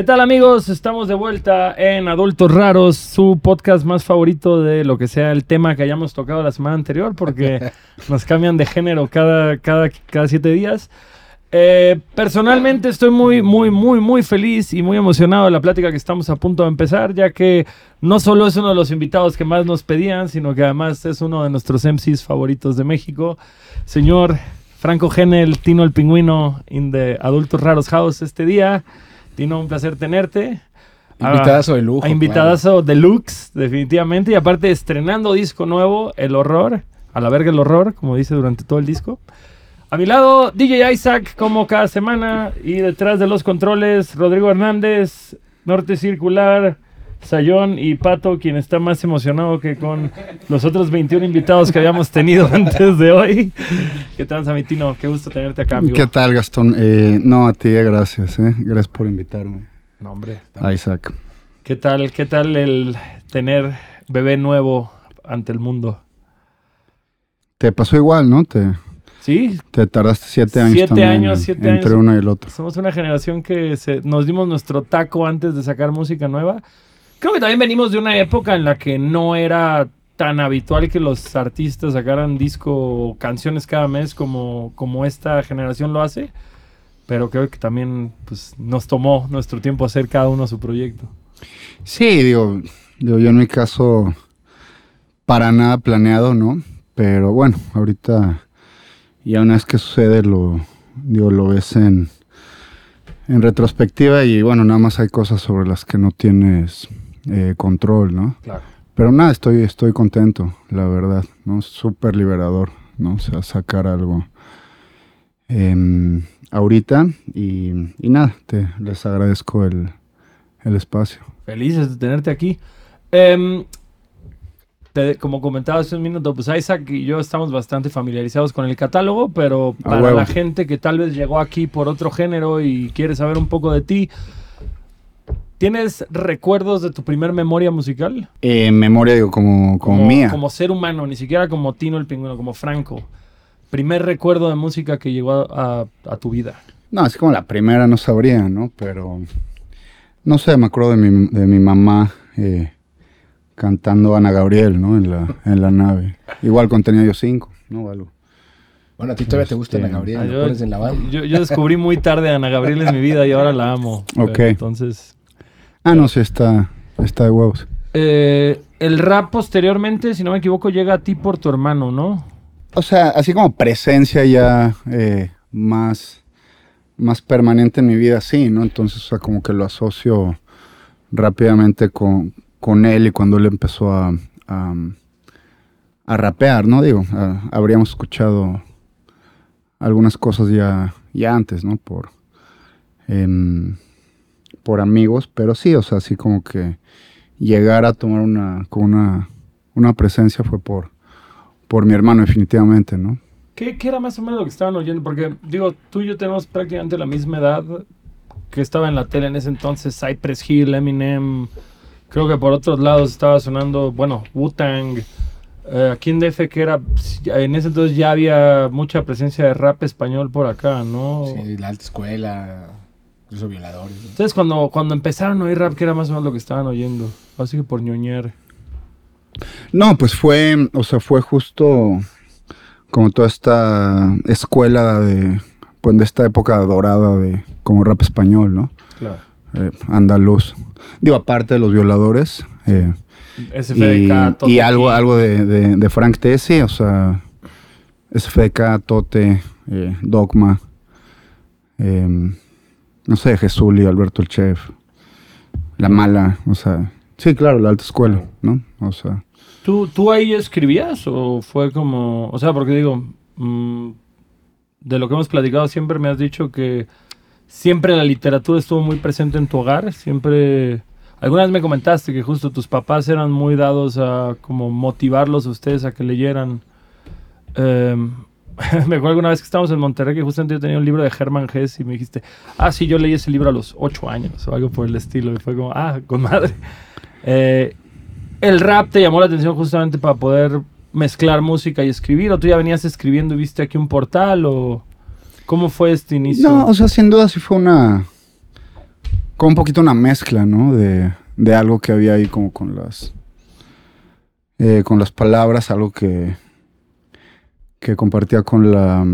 ¿Qué tal amigos? Estamos de vuelta en Adultos Raros, su podcast más favorito de lo que sea el tema que hayamos tocado la semana anterior, porque nos cambian de género cada, cada, cada siete días. Eh, personalmente estoy muy, muy, muy, muy feliz y muy emocionado de la plática que estamos a punto de empezar, ya que no solo es uno de los invitados que más nos pedían, sino que además es uno de nuestros MCs favoritos de México, señor Franco Genel, Tino el Pingüino, in the Adultos Raros House este día. Tino, un placer tenerte. Invitadazo de lujo. A invitadazo deluxe, definitivamente. Y aparte, estrenando disco nuevo, El Horror. A la verga el horror, como dice durante todo el disco. A mi lado, DJ Isaac, como cada semana. Y detrás de los controles, Rodrigo Hernández, Norte Circular, Sayón y Pato, quien está más emocionado que con los otros 21 invitados que habíamos tenido antes de hoy. ¿Qué tal, Samitino? Qué gusto tenerte acá, amigo. ¿Qué tal, Gastón? Eh, no, a ti, gracias. Eh. Gracias por invitarme. No, hombre. Isaac. ¿Qué tal, ¿Qué tal el tener bebé nuevo ante el mundo? Te pasó igual, ¿no? Te, Sí. Te tardaste siete años. Siete también años, siete entre años. uno y el otro. Somos una generación que se- nos dimos nuestro taco antes de sacar música nueva. Creo que también venimos de una época en la que no era tan habitual que los artistas sacaran disco o canciones cada mes como, como esta generación lo hace. Pero creo que también pues, nos tomó nuestro tiempo hacer cada uno su proyecto. Sí, digo, digo, yo en mi caso, para nada planeado, ¿no? Pero bueno, ahorita, ya una vez que sucede, lo, digo, lo ves en, en retrospectiva y bueno, nada más hay cosas sobre las que no tienes eh, control, ¿no? Claro. Pero nada, estoy, estoy contento, la verdad, ¿no? Súper liberador, ¿no? O sea, sacar algo em, ahorita y, y nada, te, les agradezco el, el espacio. Felices de tenerte aquí. Em, te- como comentaba hace un minuto, pues Isaac y yo estamos bastante familiarizados con el catálogo, pero para la gente que tal vez llegó aquí por otro género y quiere saber un poco de ti, ¿tienes recuerdos de tu primer memoria musical? Eh, memoria, digo, como, como, mía. Como ser humano, ni siquiera como Tino el Pingüino, como Franco. Primer recuerdo de música que llegó a, a tu vida. No, así como la primera no sabría, ¿no? Pero, no sé, me acuerdo de mi, de mi mamá eh, cantando Ana Gabriel, ¿no? En la, en la nave. Igual cuando tenía yo cinco, ¿no? Algo. Bueno, a ti todavía te gusta Este, Ana Gabriel, Ah, lo yo, pones en la banda. yo- yo descubrí muy tarde a Ana Gabriel en mi vida y ahora la amo. Ok. Pero Entonces... Ah, no, sí, está, está de huevos. Eh, el rap posteriormente, si no me equivoco, llega a ti por tu hermano, ¿no? O sea, así como presencia ya eh, más, más permanente en mi vida, sí, ¿no? Entonces, o sea, como que lo asocio rápidamente con, con él y cuando él empezó a, a, a rapear, ¿no? Digo, a- habríamos escuchado algunas cosas ya, ya antes, ¿no? Por, em, por amigos, pero sí, o sea, así como que llegar a tomar una, como una, una presencia fue por, por mi hermano, definitivamente, ¿no? ¿Qué, qué era más o menos lo que estaban oyendo? Porque, digo, tú y yo tenemos prácticamente la misma edad que estaba en la tele en ese entonces, Cypress Hill, Eminem. Creo que por otros lados estaba sonando, bueno, Wu-Tang. Eh, aquí en DF, que era, en ese entonces ya había mucha presencia de rap español por acá, ¿no? Sí, la alta escuela, incluso violadores. ¿no? Entonces, cuando, cuando empezaron a oír rap, ¿qué era más o menos lo que estaban oyendo? Así que por ñoñer. No, pues fue, o sea, fue justo como toda esta escuela de, pues de esta época dorada de como rap español, ¿no? Claro. Eh, andaluz. Digo, aparte de los violadores. eh, y, SFDK, Tote y algo, algo de, de, de Frank Tessie, o sea, SFK, Tote, eh, Dogma, em, no sé, Jesuli, Alberto el Chef, La Mala, o sea, sí, claro, la alta escuela, ¿no? O sea, ¿Tú, ¿Tú ahí escribías o fue como, o sea, porque digo, mm, de lo que hemos platicado siempre me has dicho que siempre la literatura estuvo muy presente en tu hogar, siempre... Alguna vez me comentaste que justo tus papás eran muy dados a como motivarlos a ustedes a que leyeran. Em, me acuerdo alguna vez que estábamos en Monterrey que justamente yo tenía un libro de Hermann Hesse y me dijiste, ah, sí, yo leí ese libro a los ocho años o algo por el estilo. Y fue como, ah, con madre. Eh, el rap te llamó la atención justamente para poder mezclar música y escribir, o tú ya venías escribiendo y viste aquí un portal, o cómo fue este inicio? No, o sea, sin duda sí fue una como un poquito una mezcla, ¿no? De, de algo que había ahí como con las, eh, con las palabras, algo que, que compartía con la,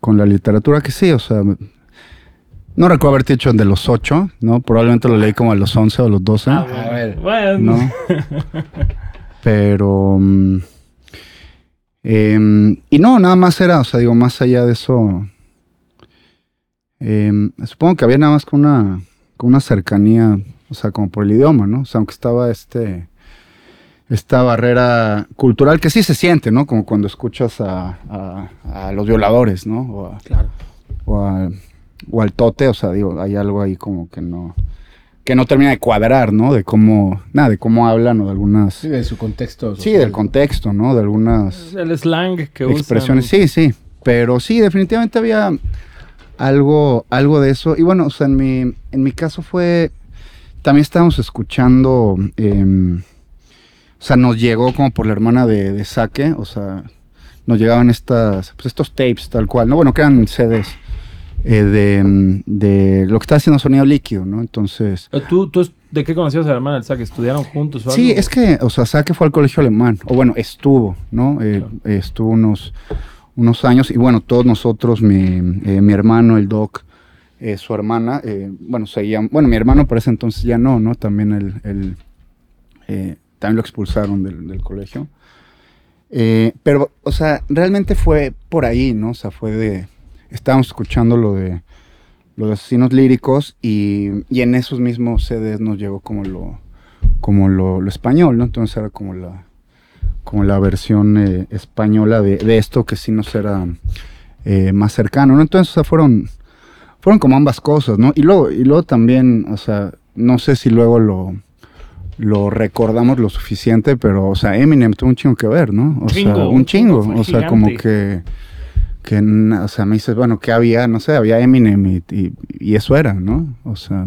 con la literatura, que sí, o sea, no recuerdo haberte dicho de los ocho, ¿no? Probablemente lo leí como a los once o los doce. Ah, A ver. bueno. ¿no? Pero... mm, em, y no, nada más era, o sea, digo, más allá de eso... em, supongo que había nada más con una, con una cercanía, o sea, como por el idioma, ¿no? O sea, aunque estaba este... Esta barrera cultural que sí se siente, ¿no? Como cuando escuchas a, a- a los violadores, ¿no? O, a- Claro. o, a- o al tote, o sea, digo, hay algo ahí como que no que no termina de cuadrar, ¿no? De cómo, nada, de cómo hablan o de algunas Sí, de su contexto. Sí, del contexto, ¿no? De algunas El slang que usan. expresiones. Sí, sí. Pero sí, definitivamente había algo, algo de eso. Y bueno, o sea, en mi, en mi caso fue. También estábamos escuchando. em, o sea, nos llegó como por la hermana de, de Saque. O sea, nos llegaban estas, pues estos tapes tal cual, ¿no? Bueno, que eran CDs. eh, de, de lo que está haciendo sonido líquido, ¿no? Entonces. Eh, ¿Tú, tú de qué conocías a la hermana del SAC? ¿Estudiaron juntos o algo? Sí, es que, o sea, Saque fue al colegio alemán, o bueno, estuvo, ¿no? Eh, Claro. estuvo unos, unos años, y bueno, todos nosotros, mi, eh, mi hermano, el Doc, su hermana, eh, bueno, seguían, bueno, mi hermano por ese entonces ya no, ¿no? También el, el, también lo expulsaron del, del colegio. Eh, pero, o sea, realmente fue por ahí, ¿no? O sea, fue de, estábamos escuchando lo de los asesinos líricos y, y en esos mismos CDs nos llegó como lo, como lo, español, ¿no? Entonces era como la, como la versión eh, española de, de esto que sí nos era eh, más cercano, ¿no? Entonces, o sea, fueron, fueron como ambas cosas, ¿no? Y luego, y luego también, o sea, no sé si luego lo, lo recordamos lo suficiente, pero, o sea, Eminem tuvo un chingo que ver, ¿no? O sea, Chingo, un un chingo, o sea, como que, que, o sea, me dices, bueno, ¿qué había? No sé, había Eminem y, y- y eso era, ¿no? O sea,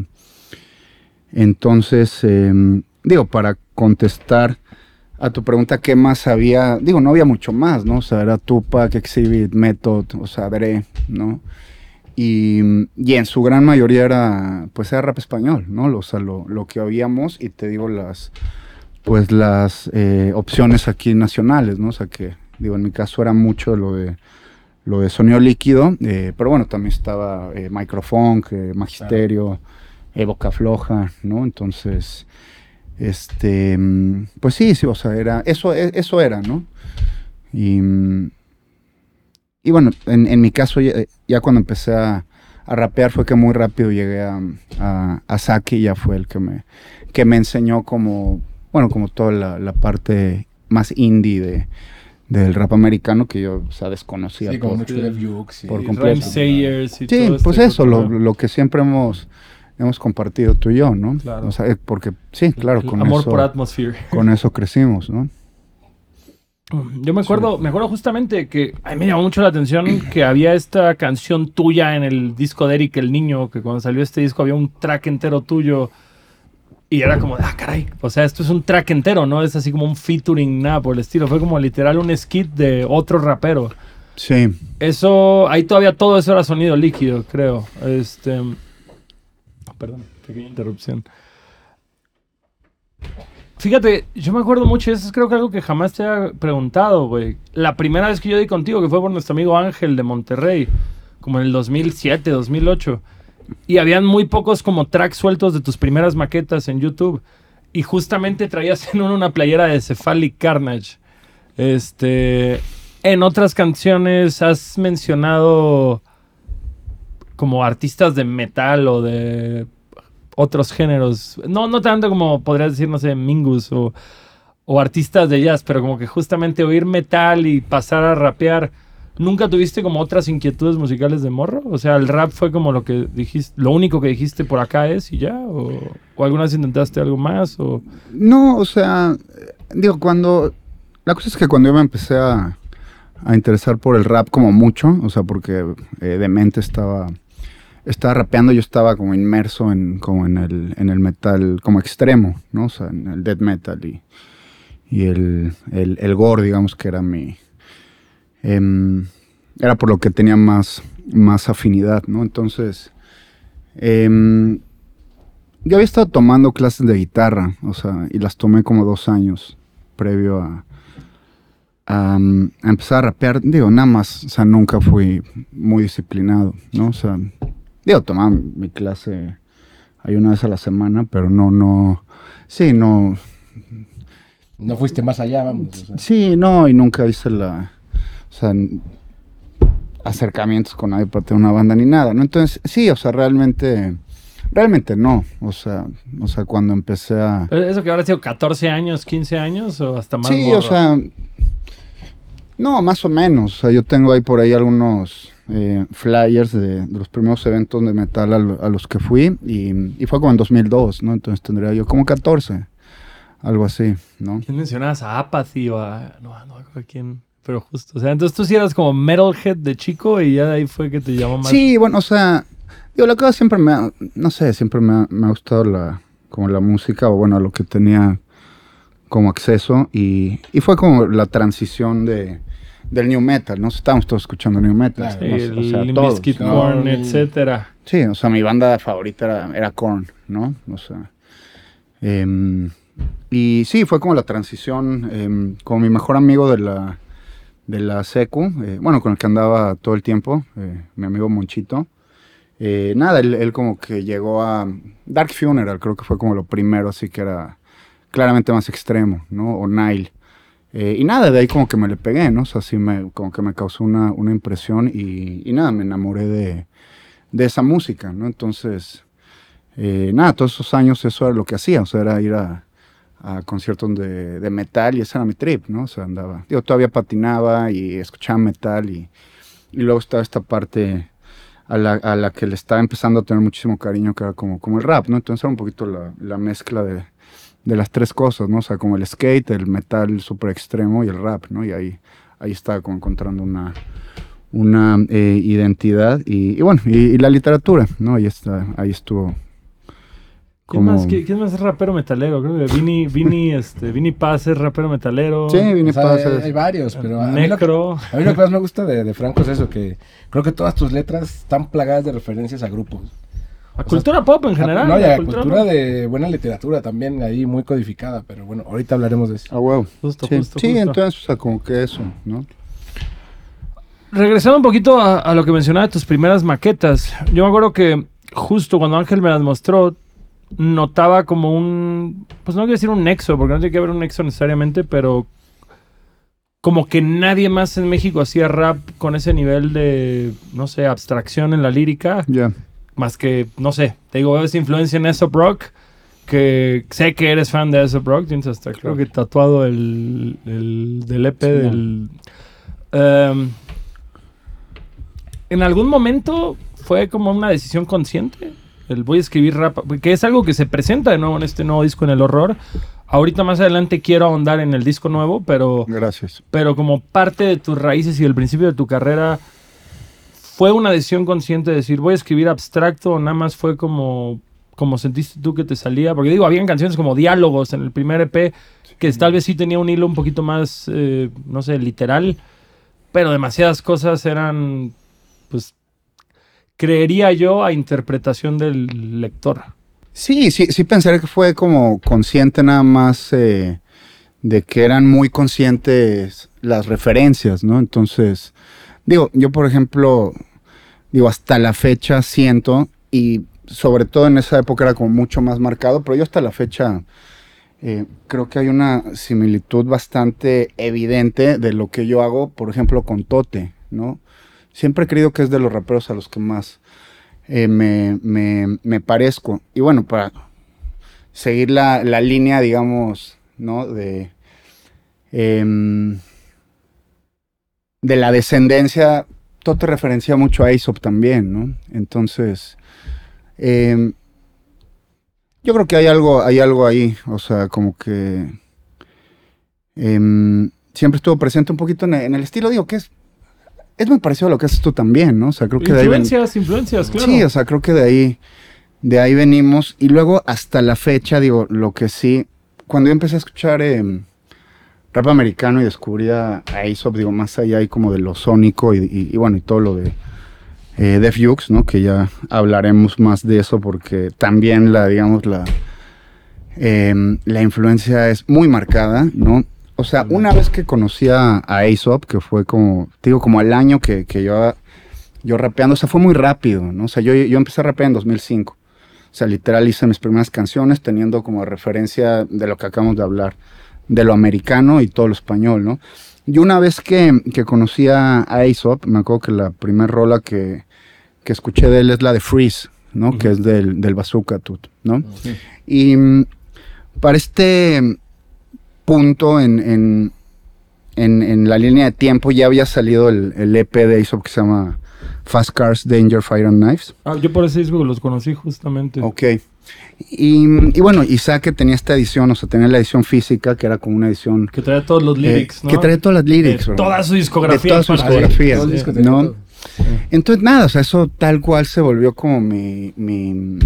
entonces, em, digo, para contestar a tu pregunta, ¿qué más había? Digo, no había mucho más, ¿no? O sea, era Tupac, Exhibit, Method, o sea, Dre, ¿no? Y, y en su gran mayoría era, pues era rap español, ¿no? O sea, lo, lo que oíamos y te digo las, pues las eh, opciones aquí nacionales, ¿no? O sea, que, digo, en mi caso era mucho lo de, lo de sonido líquido, eh, pero bueno, también estaba eh, Microfunk, eh, Magisterio, eh, Boca Floja, ¿no? Entonces, este, pues sí, sí, o sea, era, eso, e- eso era, ¿no? Y, y bueno, en, en mi caso, ya, ya cuando empecé a, a rapear fue que muy rápido llegué a, a, a Saki ya fue el que me, que me enseñó como, bueno, como toda la, la parte más indie de, del rap americano que yo, o sea, desconocía. Sí, como por- mucho por completo. Y Sí, todo pues este eso, lo, lo que siempre hemos, hemos compartido tú y yo, ¿no? Claro. O sea, eh, porque sí, claro, El con amor eso, por Atmosphere. con eso crecimos, ¿no? Yo me acuerdo, me acuerdo justamente que a mí me llamó mucho la atención que había esta canción tuya en el disco de Eric el Niño, que cuando salió este disco había un track entero tuyo y era como, de, ah, caray, o sea, esto es un track entero, ¿no? Es así como un featuring, nada por el estilo, fue como literal un skit de otro rapero. Sí, Eso, ahí todavía todo eso era sonido líquido, creo. Este, perdón, pequeña interrupción. Fíjate, yo me acuerdo mucho, eso es creo que algo que jamás te he preguntado, güey. La primera vez que yo di contigo, que fue por nuestro amigo Ángel de Monterrey, como en el 2007, 2008. Y habían muy pocos como tracks sueltos de tus primeras maquetas en YouTube. Y justamente traías en uno una playera de Cephalic Carnage. Este, en otras canciones has mencionado como artistas de metal o de otros géneros. No, no tanto como podrías decir, no sé, Mingus o, o artistas de jazz, pero como que justamente oír metal y pasar a rapear. ¿Nunca tuviste como otras inquietudes musicales de morro? O sea, el rap fue como lo que dijiste, lo único que dijiste por acá es y ya, o, o alguna vez intentaste algo más, o No, o sea, digo, cuando... La cosa es que cuando yo me empecé a, a interesar por el rap como mucho, o sea, porque eh, de mente estaba, estaba rapeando, yo estaba como inmerso en, como en, el, en el metal como extremo, ¿no? O sea, en el death metal y, y el, el, el gore, digamos que era mi... em, era por lo que tenía más, más afinidad, ¿no? Entonces... em, yo había estado tomando clases de guitarra, o sea, y las tomé como dos años previo a, a, a empezar a rapear. Digo, nada más, o sea, nunca fui muy disciplinado, ¿no? O sea, digo, tomaba mi clase ahí una vez a la semana, pero no, no, sí, no, No fuiste más allá, vamos. o sea. Sí, no, y nunca hice la. O sea, acercamientos con nadie para tener una banda ni nada, ¿no? Entonces, sí, o sea, realmente. Realmente no. O sea, o sea, cuando empecé a. ¿Eso que habrá sido 14 años, 15 años o hasta más? Sí, o sea. No, más o menos. O sea, yo tengo ahí por ahí algunos eh, flyers de, de los primeros eventos de metal a, lo- a los que fui. Y, y fue como en 2002, ¿no? Entonces tendría yo como 14. Algo así, ¿no? ¿Quién mencionabas? ¿A Apathy o a.? No, no a quién. Pero justo. O sea, entonces tú sí eras como Metalhead de chico y ya de ahí fue que te llamó más. Sí, bueno, o sea, digo, la cosa siempre me ha, no sé, siempre me ha, me ha gustado la, como la música, o bueno, lo que tenía como acceso, y, y fue como la transición de, del new metal, ¿no? Estábamos todos escuchando new metal, Claro. Sí, ¿no? el o sea, todos, ¿no? Korn, No, etcétera. Sí, o sea, mi banda favorita era, era Korn, ¿no? O sea, em, y sí, fue como la transición, em, como mi mejor amigo de la, de la secu, eh, bueno, con el que andaba todo el tiempo, eh, mi amigo Monchito. Eh, nada, él, él como que llegó a Dark Funeral, creo que fue como lo primero, así que era claramente más extremo, ¿no? O Nile. Eh, y nada, de ahí como que me le pegué, ¿no? O sea, sí me, como que me causó una, una impresión y, y nada, me enamoré de, de esa música, ¿no? Entonces, eh, nada, todos esos años eso era lo que hacía, o sea, era ir a, a conciertos de, de metal y ese era mi trip, ¿no? O sea, andaba, yo todavía patinaba y escuchaba metal y, y luego estaba esta parte a la, a la que le estaba empezando a tener muchísimo cariño, que era como, como el rap, ¿no? Entonces era un poquito la, la mezcla de, de las tres cosas, ¿no? O sea, como el skate, el metal súper extremo y el rap, ¿no? Y ahí, ahí estaba como encontrando una, una eh, identidad y, y bueno, y, y la literatura, ¿no? Ahí, está, ahí estuvo. ¿Quién, como- más, qui- quién más es rapero metalero? Creo que Vini, Vini, este, Vini Paz es rapero metalero. Sí, Vini O sea, Paz hay, es- hay varios, pero a mí, lo que, Necro. a mí lo que más me gusta de, de Franco es eso, que creo que todas tus letras están plagadas de referencias a grupos. A cultura pop en general. no, y la a cultura pop. de buena literatura también, ahí muy codificada, pero bueno, ahorita hablaremos de eso. Ah, huevo. Justo, sí, justo, sí, justo. entonces, o sea, como que eso, ¿no? Regresando un poquito a, a lo que mencionaba de tus primeras maquetas. Yo me acuerdo que justo cuando Ángel me las mostró, notaba como un. Pues no quiero decir un nexo, porque no tiene que haber un nexo necesariamente, pero. Como que nadie más en México hacía rap con ese nivel de, no sé, abstracción en la lírica. Ya. Más que, no sé, te digo, esa influencia en Aesop Rock, que sé que eres fan de Aesop Rock, tienes hasta creo que tatuado el, el del EP Sí, del... Em, ¿En algún momento fue como una decisión consciente? El voy a escribir rap, que es algo que se presenta de nuevo en este nuevo disco en El Horror. Ahorita más adelante quiero ahondar en el disco nuevo, pero Gracias. pero como parte de tus raíces y del principio de tu carrera, ¿fue una decisión consciente de decir voy a escribir abstracto o nada más fue como, como sentiste tú que te salía? Porque digo, habían canciones como diálogos en el primer EP que tal vez sí tenía un hilo un poquito más, eh, no sé, literal, pero demasiadas cosas eran, pues, creería yo a interpretación del lector. Sí, sí, sí pensaría que fue como consciente nada más eh, de que eran muy conscientes las referencias, ¿no? Entonces, digo, yo por ejemplo, digo, hasta la fecha siento, y sobre todo en esa época era como mucho más marcado, pero yo hasta la fecha eh, creo que hay una similitud bastante evidente de lo que yo hago, por ejemplo, con Tote, ¿no? Siempre he creído que es de los raperos a los que más eh, me, me- me parezco. Y bueno, para seguir la, la línea, digamos, ¿no? De, em, de la descendencia, te referencia mucho a Aesop también, ¿no? Entonces, em, yo creo que hay algo, hay algo ahí, o sea, como que em, siempre estuvo presente un poquito en el, en el estilo, digo que es, es muy parecido a lo que haces tú también, ¿no? O sea, creo que de ahí ven- Influencias, influencias, claro. Sí, o sea, creo que de ahí, de ahí venimos. Y luego hasta la fecha, digo, lo que sí, cuando yo empecé a escuchar em, rap americano y descubría a Aesop, digo, más allá ahí como de lo sónico y, y- y bueno, y todo lo de eh, Def Jux, ¿no? Que ya hablaremos más de eso porque también la, digamos, la, em, la influencia es muy marcada, ¿no? O sea, una vez que conocí a, Aesop, que fue como, digo, como al año que, que yo, yo rapeando, o sea, fue muy rápido, ¿no? O sea, yo, yo empecé a rapear en 2005. O sea, literal hice mis primeras canciones teniendo como referencia de lo que acabamos de hablar, de lo americano y todo lo español, ¿no? Y una vez que, que conocí a Aesop, me acuerdo que la primera rola que, que escuché de él es la de Freeze, ¿no? Que es del, del Bazooka Tut, ¿no? Y mm, para este punto en, en, en, en la línea de tiempo ya había salido el, el EP de Aesop que se llama Fast Cars, Danger, Fire and Knives. Ah, yo por ese disco los conocí justamente. Ok. Y, y bueno, Isaac tenía esta edición, o sea, tenía la edición física, que era como una edición... Que traía todos los eh, lyrics, ¿no? Que traía todas las lyrics. De toda su discografía. De toda. Entonces, nada, o sea, eso tal cual se volvió como mi, mi,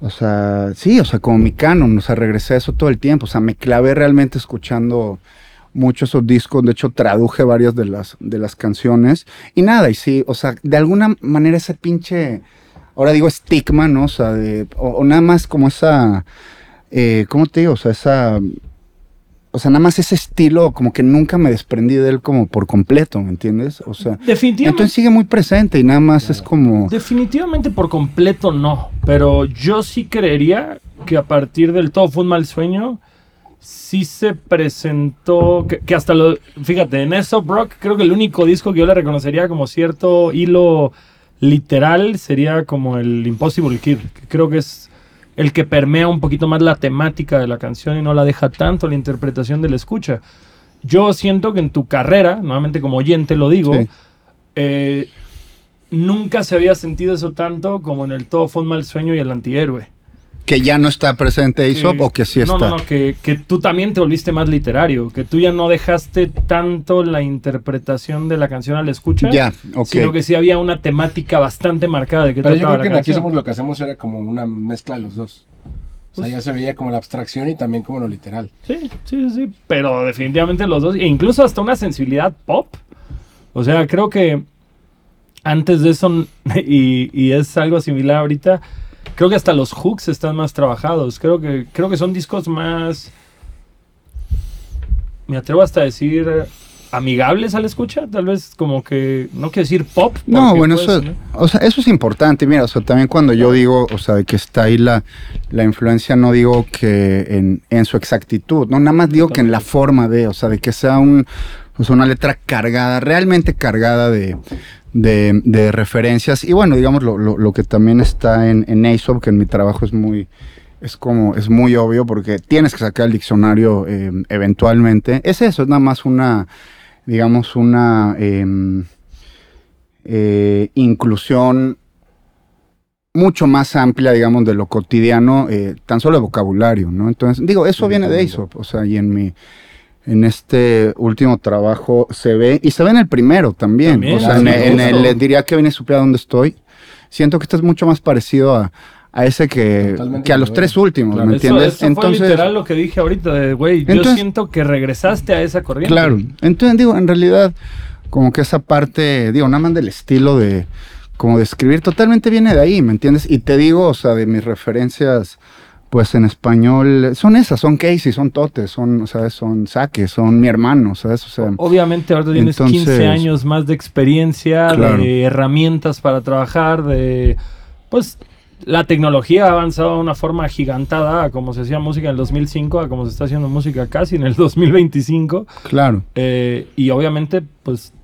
o sea, sí, o sea, como mi canon, o sea, regresé a eso todo el tiempo, o sea, me clavé realmente escuchando muchos esos discos, de hecho traduje varias de las, de las canciones y nada, y sí, o sea, de alguna manera ese pinche, ahora digo estigma, ¿no? O sea, de, o, o nada más como esa, eh, ¿cómo te digo? O sea, esa... O sea, nada más ese estilo, como que nunca me desprendí de él como por completo, ¿me entiendes? O sea, Definitivamente. entonces sigue muy presente y nada más es como... Definitivamente por completo no, pero yo sí creería que a partir del Todo fue un mal sueño, sí se presentó, que, que hasta lo, fíjate, en eso Brock creo que el único disco que yo le reconocería como cierto hilo literal sería como el Impossible Kid, que creo que es el que permea un poquito más la temática de la canción y no la deja tanto la interpretación de la escucha. Yo siento que en tu carrera, nuevamente como oyente lo digo, Sí. eh, nunca se había sentido eso tanto como en el Todo fue un mal sueño y el antihéroe. Que ya no está presente Aesop Que- o que sí no, está. No, no, que, que tú también te volviste más literario, que tú ya no dejaste tanto la interpretación de la canción a la escucha, Ya, ok. sino que sí había una temática bastante marcada de qué Pero yo trataba creo que la en Aquí. Somos lo que hacemos era como una mezcla de los dos. O sea, ya se veía como la abstracción y también como lo literal. Sí, sí, sí, pero definitivamente los dos, e incluso hasta una sensibilidad pop. O sea, creo que antes de eso, y, y es algo similar ahorita, creo que hasta los hooks están más trabajados. Creo que, creo que son discos más, me atrevo hasta a decir, amigables a la escucha. Tal vez como que, no quiero decir pop. No, bueno, eso, sonar- o sea, eso es importante. Mira, o sea, también cuando yo digo, o sea, de que está ahí la, la influencia, no digo que en, en su exactitud, no, nada más digo que en la forma de, o sea, de que sea un, sea, una letra cargada, realmente cargada de, de, de referencias. Y bueno, digamos, lo, lo, lo que también está en, en Aesop, que en mi trabajo es muy, es como, es muy obvio porque tienes que sacar el diccionario eh, eventualmente. Es eso, es nada más una, digamos, una em, eh, inclusión mucho más amplia, digamos, de lo cotidiano, eh, tan solo de vocabulario, ¿no? Entonces, digo, eso viene de Aesop, o sea, y en mi, en este último trabajo se ve, y se ve en el primero también, También, o sea, en, el- en el, les diría que viene supiera dónde estoy, siento que este es mucho más parecido a, a ese que, Totalmente que a los tres últimos, Claro. ¿me Eso- entiendes? eso fue literal lo que dije ahorita, de, güey, yo Entonces- siento que regresaste a esa corriente. Claro. Entonces, digo, en realidad, como que esa parte, digo, nada más del estilo de, como de escribir, totalmente viene de ahí, ¿me entiendes? Y te digo, o sea, de mis referencias, pues en español, son esas, son Casey, son Totes, son, sea, son Saque, son mi hermano, ¿sabes? O sea, Obviamente ahora tienes Entonces- 15 años más de experiencia, Claro. de herramientas para trabajar, de pues la tecnología ha avanzado de una forma gigantada a como se hacía música en el 2005 a como se está haciendo música casi en el 2025 claro. Eh, y obviamente pues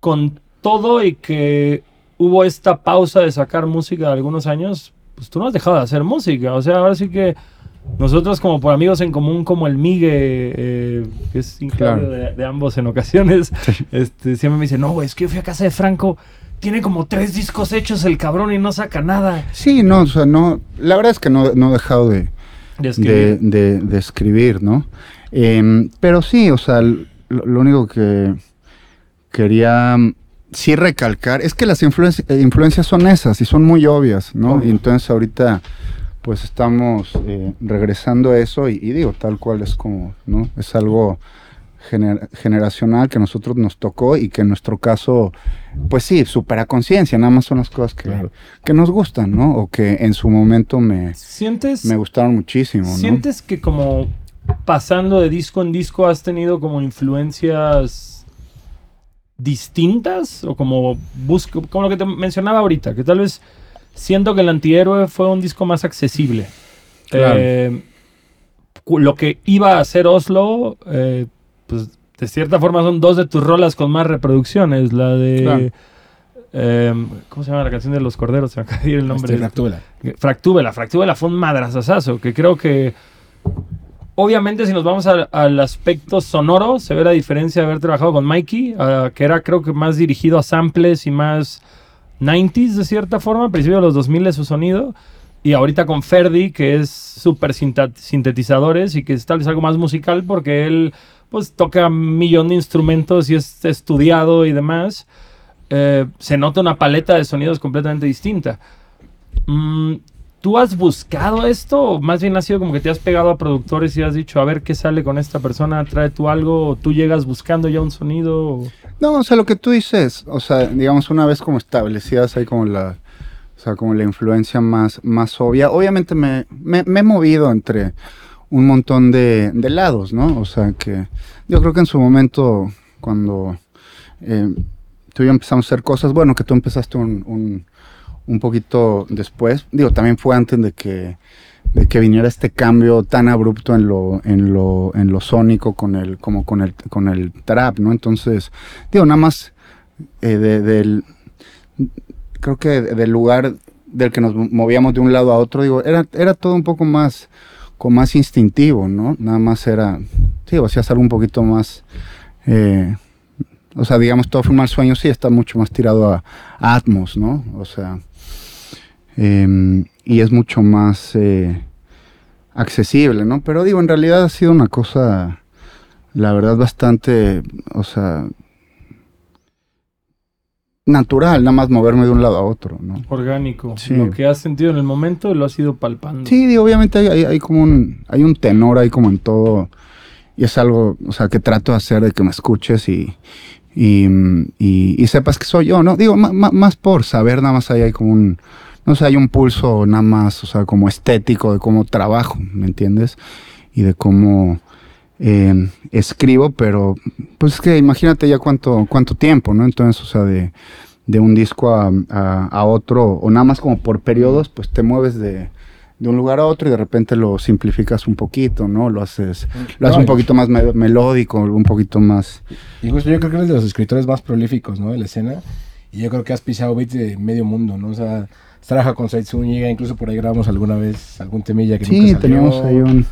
con todo y que hubo esta pausa de sacar música de algunos años pues tú no has dejado de hacer música o sea ahora sí que nosotros como por amigos en común como el Migue eh, que es hijo Claro. de, de ambos en ocasiones este, siempre me dice no güey es que yo fui a casa de Franco tiene como tres discos hechos el cabrón y no saca nada Sí, no, o sea, no, la verdad es que no, no he dejado de, de escribir. de- de escribir, ¿no? Em, pero sí, o sea, lo, lo único que quería sí recalcar es que las eh, influencias son esas y son muy obvias, ¿no? Obvio. Y entonces ahorita pues estamos eh, regresando a eso y, y digo, tal cual es como, ¿no? Es algo gener- generacional que a nosotros nos tocó y que en nuestro caso, pues sí, supera conciencia, nada más son las cosas que, Claro. que nos gustan, ¿no? O que en su momento me, ¿Sientes, me gustaron muchísimo, ¿no? ¿Sientes que como pasando de disco en disco has tenido como influencias distintas? O como busco, como lo que te mencionaba ahorita, que tal vez siento que el antihéroe fue un disco más accesible. Claro. Eh, lo que iba a ser Oslo, eh, pues de cierta forma son dos de tus rolas con más reproducciones. La de. Claro. eh, ¿Cómo se llama la canción de los corderos? Se me acaba de ir el nombre. Este, Fractúbela. Fractúbela, Fractúbela fue un madrazazazo, que creo que obviamente si nos vamos al, aspecto sonoro, se ve la diferencia de haber trabajado con Mikey, ah, que era creo que más dirigido a samples y más 90s de cierta forma, al principio de los 2000 de su sonido, y ahorita con Ferdi, que es súper sintetizadores y que es tal vez algo más musical porque él pues toca un millón de instrumentos y es estudiado y demás. Eh, se nota una paleta de sonidos completamente distinta. Mm, ¿Tú has buscado esto o más bien ha sido como que te has pegado a productores y has dicho, a ver qué sale con esta persona, trae tú algo, o tú llegas buscando ya un sonido? No, o sea, lo que tú dices, o sea, digamos, una vez como establecidas ahí como la, o sea, como la influencia más, más obvia, obviamente me, me, he movido entre un montón de, lados, ¿no? O sea, que yo creo que en su momento, cuando eh, tú y yo empezamos a hacer cosas, bueno, que tú empezaste un, un poquito después, digo, también fue antes de que de que viniera este cambio tan abrupto en lo, en lo, en lo sónico con el, como con el, con el trap, ¿no? Entonces, digo, nada más eh, de- del, creo que del lugar del que nos movíamos de un lado a otro, digo, era, era todo un poco más, como más instintivo, ¿no? Nada más era, sí, o hacías algo un poquito más, eh, o sea, digamos, todo Fue mal sueño sí está mucho más tirado a Atmos, ¿no? O sea, em, y es mucho más eh, accesible, ¿no? Pero digo, en realidad ha sido una cosa, la verdad, bastante, o sea, natural, nada más moverme de un lado a otro, ¿no? orgánico. Sí. Lo que has sentido en el momento lo has ido palpando. Sí, digo, obviamente hay, hay- hay como un, hay un tenor ahí como en todo, y es algo, o sea, que trato de hacer de que me escuches y, y, y- y sepas que soy yo, ¿no? Digo, ma- más por saber, nada más ahí hay como un, no sé, hay un pulso nada más, o sea, como estético de cómo trabajo, ¿me entiendes? Y de cómo eh, escribo, pero pues es que imagínate ya cuánto, cuánto tiempo, ¿no? Entonces, o sea, de, de un disco a, a- a otro, o nada más como por periodos, pues te mueves de, de un lugar a otro y de repente lo simplificas un poquito, ¿no? Lo haces, lo haces No, un poquito más me- melódico, un poquito más... Y justo yo creo que eres de los escritores más prolíficos, ¿no? De la escena. Y yo creo que has pisado beats de medio mundo, ¿no? O sea, has trabajado con Said Zúñiga, incluso por ahí grabamos alguna vez algún temilla que Sí, nunca salió. teníamos ahí un...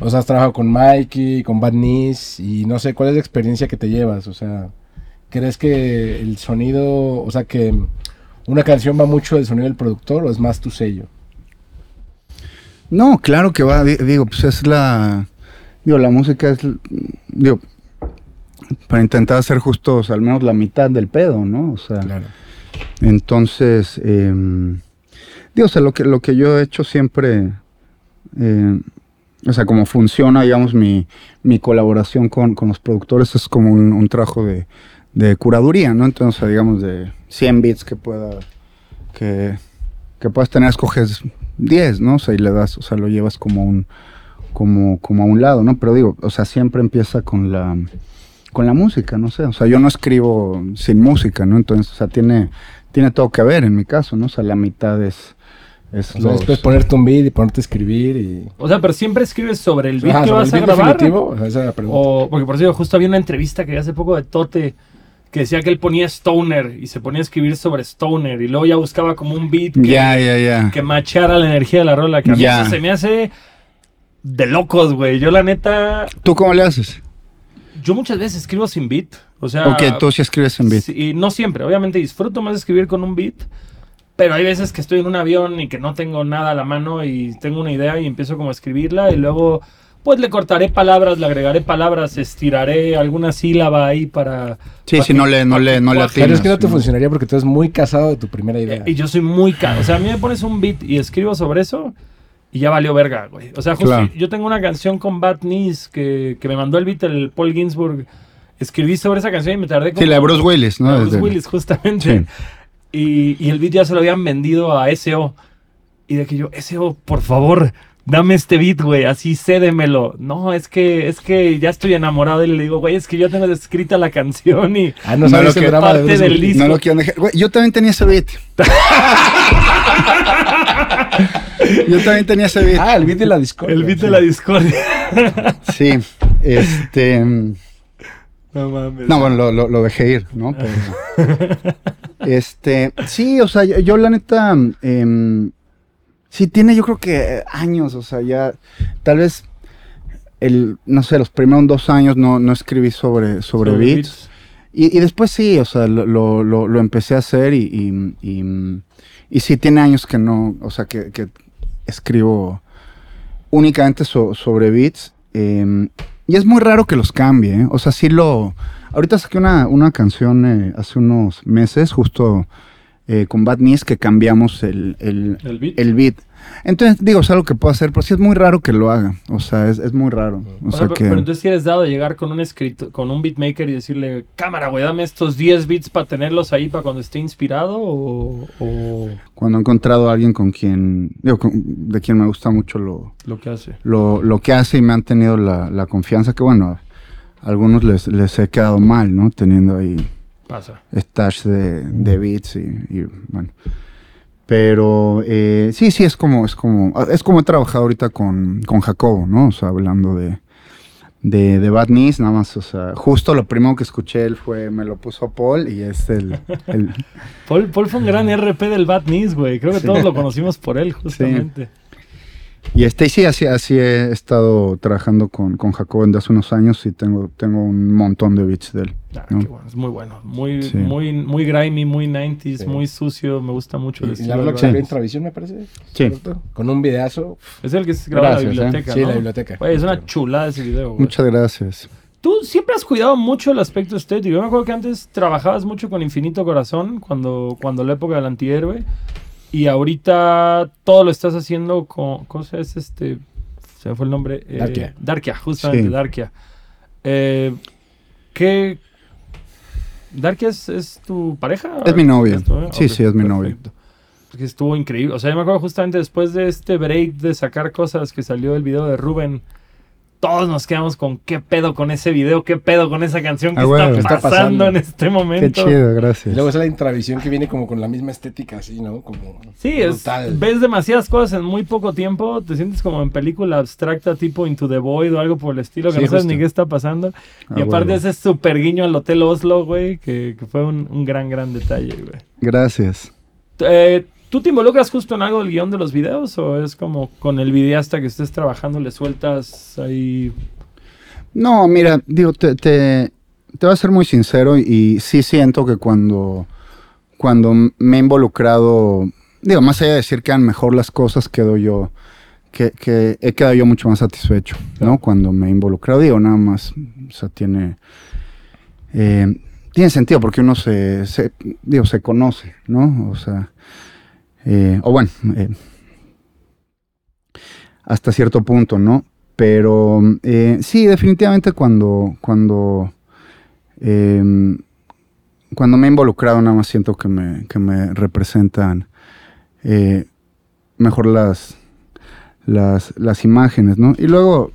O sea, has trabajado con Mikey, con Bad Knees, y no sé, ¿cuál es la experiencia que te llevas? O sea, ¿crees que el sonido, o sea, que una canción va mucho del sonido del productor o es más tu sello? No, claro que va, di- digo, pues es la... Digo, la música es... Digo, para intentar hacer justos al menos la mitad del pedo, ¿no? O sea... Claro. Entonces, eh, digo, lo que, lo que yo he hecho siempre, eh, o sea, como funciona, digamos, mi, mi colaboración con, con los productores es como un, un trabajo de, de curaduría, ¿no? Entonces, digamos, de 100 bits que pueda, que, que puedas tener, escoges 10, ¿no? O sea, y le das, o sea, lo llevas como un, como, como a un lado, ¿no? Pero digo, o sea, siempre empieza con la, con la música, no sé, o sea, yo no escribo sin música, ¿no? Entonces, o sea, tiene, tiene todo que ver en mi caso, ¿no? O sea, la mitad es, es O sea, los- después ponerte un beat y ponerte a escribir y... O sea, pero siempre escribes sobre el beat Ajá, que sobre vas el a beat grabar. definitivo, o sea, esa es la pregunta. O, porque por cierto, justo había una entrevista que hace poco de Tote que decía que él ponía Stoner y se ponía a escribir sobre Stoner y luego ya buscaba como un beat que, Ya, ya, ya. que macheara la energía de la rola. Que a mí eso se me hace de locos, güey. Yo la neta, ¿Tú cómo le haces? Yo muchas veces escribo sin beat. O sea, ok, tú sí escribes en beat. y no siempre. Obviamente disfruto más escribir con un beat. Pero hay veces que estoy en un avión y que no tengo nada a la mano y tengo una idea y empiezo como a escribirla y luego pues le cortaré palabras, le agregaré palabras, estiraré alguna sílaba ahí para... Sí, para sí, que- no le, no le, no le cuaje. Pero es que no atinas, te funcionaría porque tú eres muy casado de tu primera idea. Eh, Y yo soy muy caro. O sea, a mí me pones un beat y escribo sobre eso y ya valió verga, güey. O sea, justo Claro. yo tengo una canción con Bad Knees que, que me mandó el beat el Paul Ginsburg. Escribí sobre esa canción y me tardé como... Sí, la de Bruce Willis, ¿no? La de Bruce Desde- Willis, justamente. Y, y el beat ya se lo habían vendido a SEO. Y de que yo, SEO, por favor, dame este beat, güey, así cédemelo. No, es que, es que ya estoy enamorado. Y le digo, güey, es que yo tengo escrita la canción y... Ah, no No, sabes lo que drama de parte Bruce del disco. No lo quiero dejar. Güey, yo también tenía ese beat. yo también tenía ese beat. Ah, el beat de la Discord. El beat de la discordia. Sí, este. no mames. No, bueno, lo, lo- lo dejé ir, ¿no? Pero- este, sí, o sea, yo, yo la neta, em, sí tiene yo creo que años, o sea, ya, tal vez, el, no sé, los primeros dos años no, no escribí sobre, sobre, beats. Y, y después sí, o sea, lo, lo- lo- lo empecé a hacer y, y, y- y sí tiene años que no, o sea, que, que escribo únicamente so- sobre beats. eh, y es muy raro que los cambie, ¿eh? o sea, sí lo... Ahorita saqué una, una canción eh, hace unos meses, justo eh, con Bad Knees, que cambiamos el, el, El beat. el beat. Entonces, digo, es algo que puedo hacer, pero sí es muy raro que lo haga. O sea, es, es muy raro. O sea pero, que... pero entonces si eres dado de llegar con un escrito, con un beatmaker y decirle, cámara, güey, dame estos 10 beats para tenerlos ahí para cuando esté inspirado o, o Cuando he encontrado a alguien con quien, digo, con- de quien me gusta mucho lo, lo que hace. lo, lo que hace y me han tenido la, la confianza que, bueno, a algunos les, les he quedado mal, ¿no? Teniendo ahí Pasa. stash de, de beats y, y, bueno. Pero eh, sí, sí, es como, es como, es como he trabajado ahorita con, con Jacobo, ¿no? O sea, hablando de, de, de Bad Knees, nada más, o sea, justo lo primero que escuché él fue, me lo puso Paul y es el, el Paul, Paul fue un gran RP del Bad Knees, güey. Creo que todos lo conocimos por él, justamente. Este, y sí, así, así he estado trabajando con, con Jacobo desde hace unos años y tengo, tengo un montón de beats de él. Ah, ¿no? qué bueno, es muy bueno. Muy, Sí. muy, muy grimy, muy 90s, Sí. muy sucio. Me gusta mucho el Y, y la verdad que salió en. Travisión, me parece. Sí. ¿cierto? Con un videazo. Es el que se graba en la ¿eh? biblioteca, Sí, ¿no? la biblioteca. Güey, es una chulada ese video, güey. Muchas gracias. Tú siempre has cuidado mucho el aspecto estético. Yo me acuerdo que antes trabajabas mucho con Infinito Corazón, cuando, cuando la época del antihéroe. Y ahorita todo lo estás haciendo con. ¿Cómo se es este? Se fue el nombre. Eh, Darkia. Darkia, justamente, Sí. Darkia. Eh, ¿Qué. ¿Darkia es, es tu pareja? Es mi novia. ¿Es tu novia? Sí, sí, es mi novia. Porque estuvo increíble. O sea, yo me acuerdo justamente después de este break de sacar cosas que salió el video de Rubén. Todos nos quedamos con qué pedo con ese video, qué pedo con esa canción que Ah, está, bueno. ¿Qué está pasando, pasando? en este Qué momento. chido, Y gracias. luego es la intravisión que viene como con la misma estética, así, ¿no? Como Sí, es, ves demasiadas cosas en muy poco tiempo, te sientes como en película abstracta tipo Into the Void o algo por el estilo, que Sí, no sabes justo. ni qué está pasando. y Ah, aparte bueno. ese super guiño al Hotel Oslo, güey, que, que fue un, un gran, gran detalle, güey. Gracias. Eh, ¿Tú te involucras justo en algo del guion de los videos o es como con el videasta que estés trabajando le sueltas ahí? No, mira, digo, te, te, te voy a ser muy sincero y, sí siento que cuando, cuando me he involucrado, digo, más allá de decir que han mejor las cosas, quedo yo, que, que he quedado yo mucho más satisfecho, Claro. ¿no? Cuando me he involucrado, digo, nada más, o sea, tiene, eh, tiene sentido porque uno se, se, digo, se conoce, ¿no? O sea, eh, o bueno, eh, hasta cierto punto, ¿no? Pero eh, sí, definitivamente cuando, cuando, em, cuando me he involucrado, nada más siento que me, que me representan eh, mejor las, las, las imágenes, ¿no? Y luego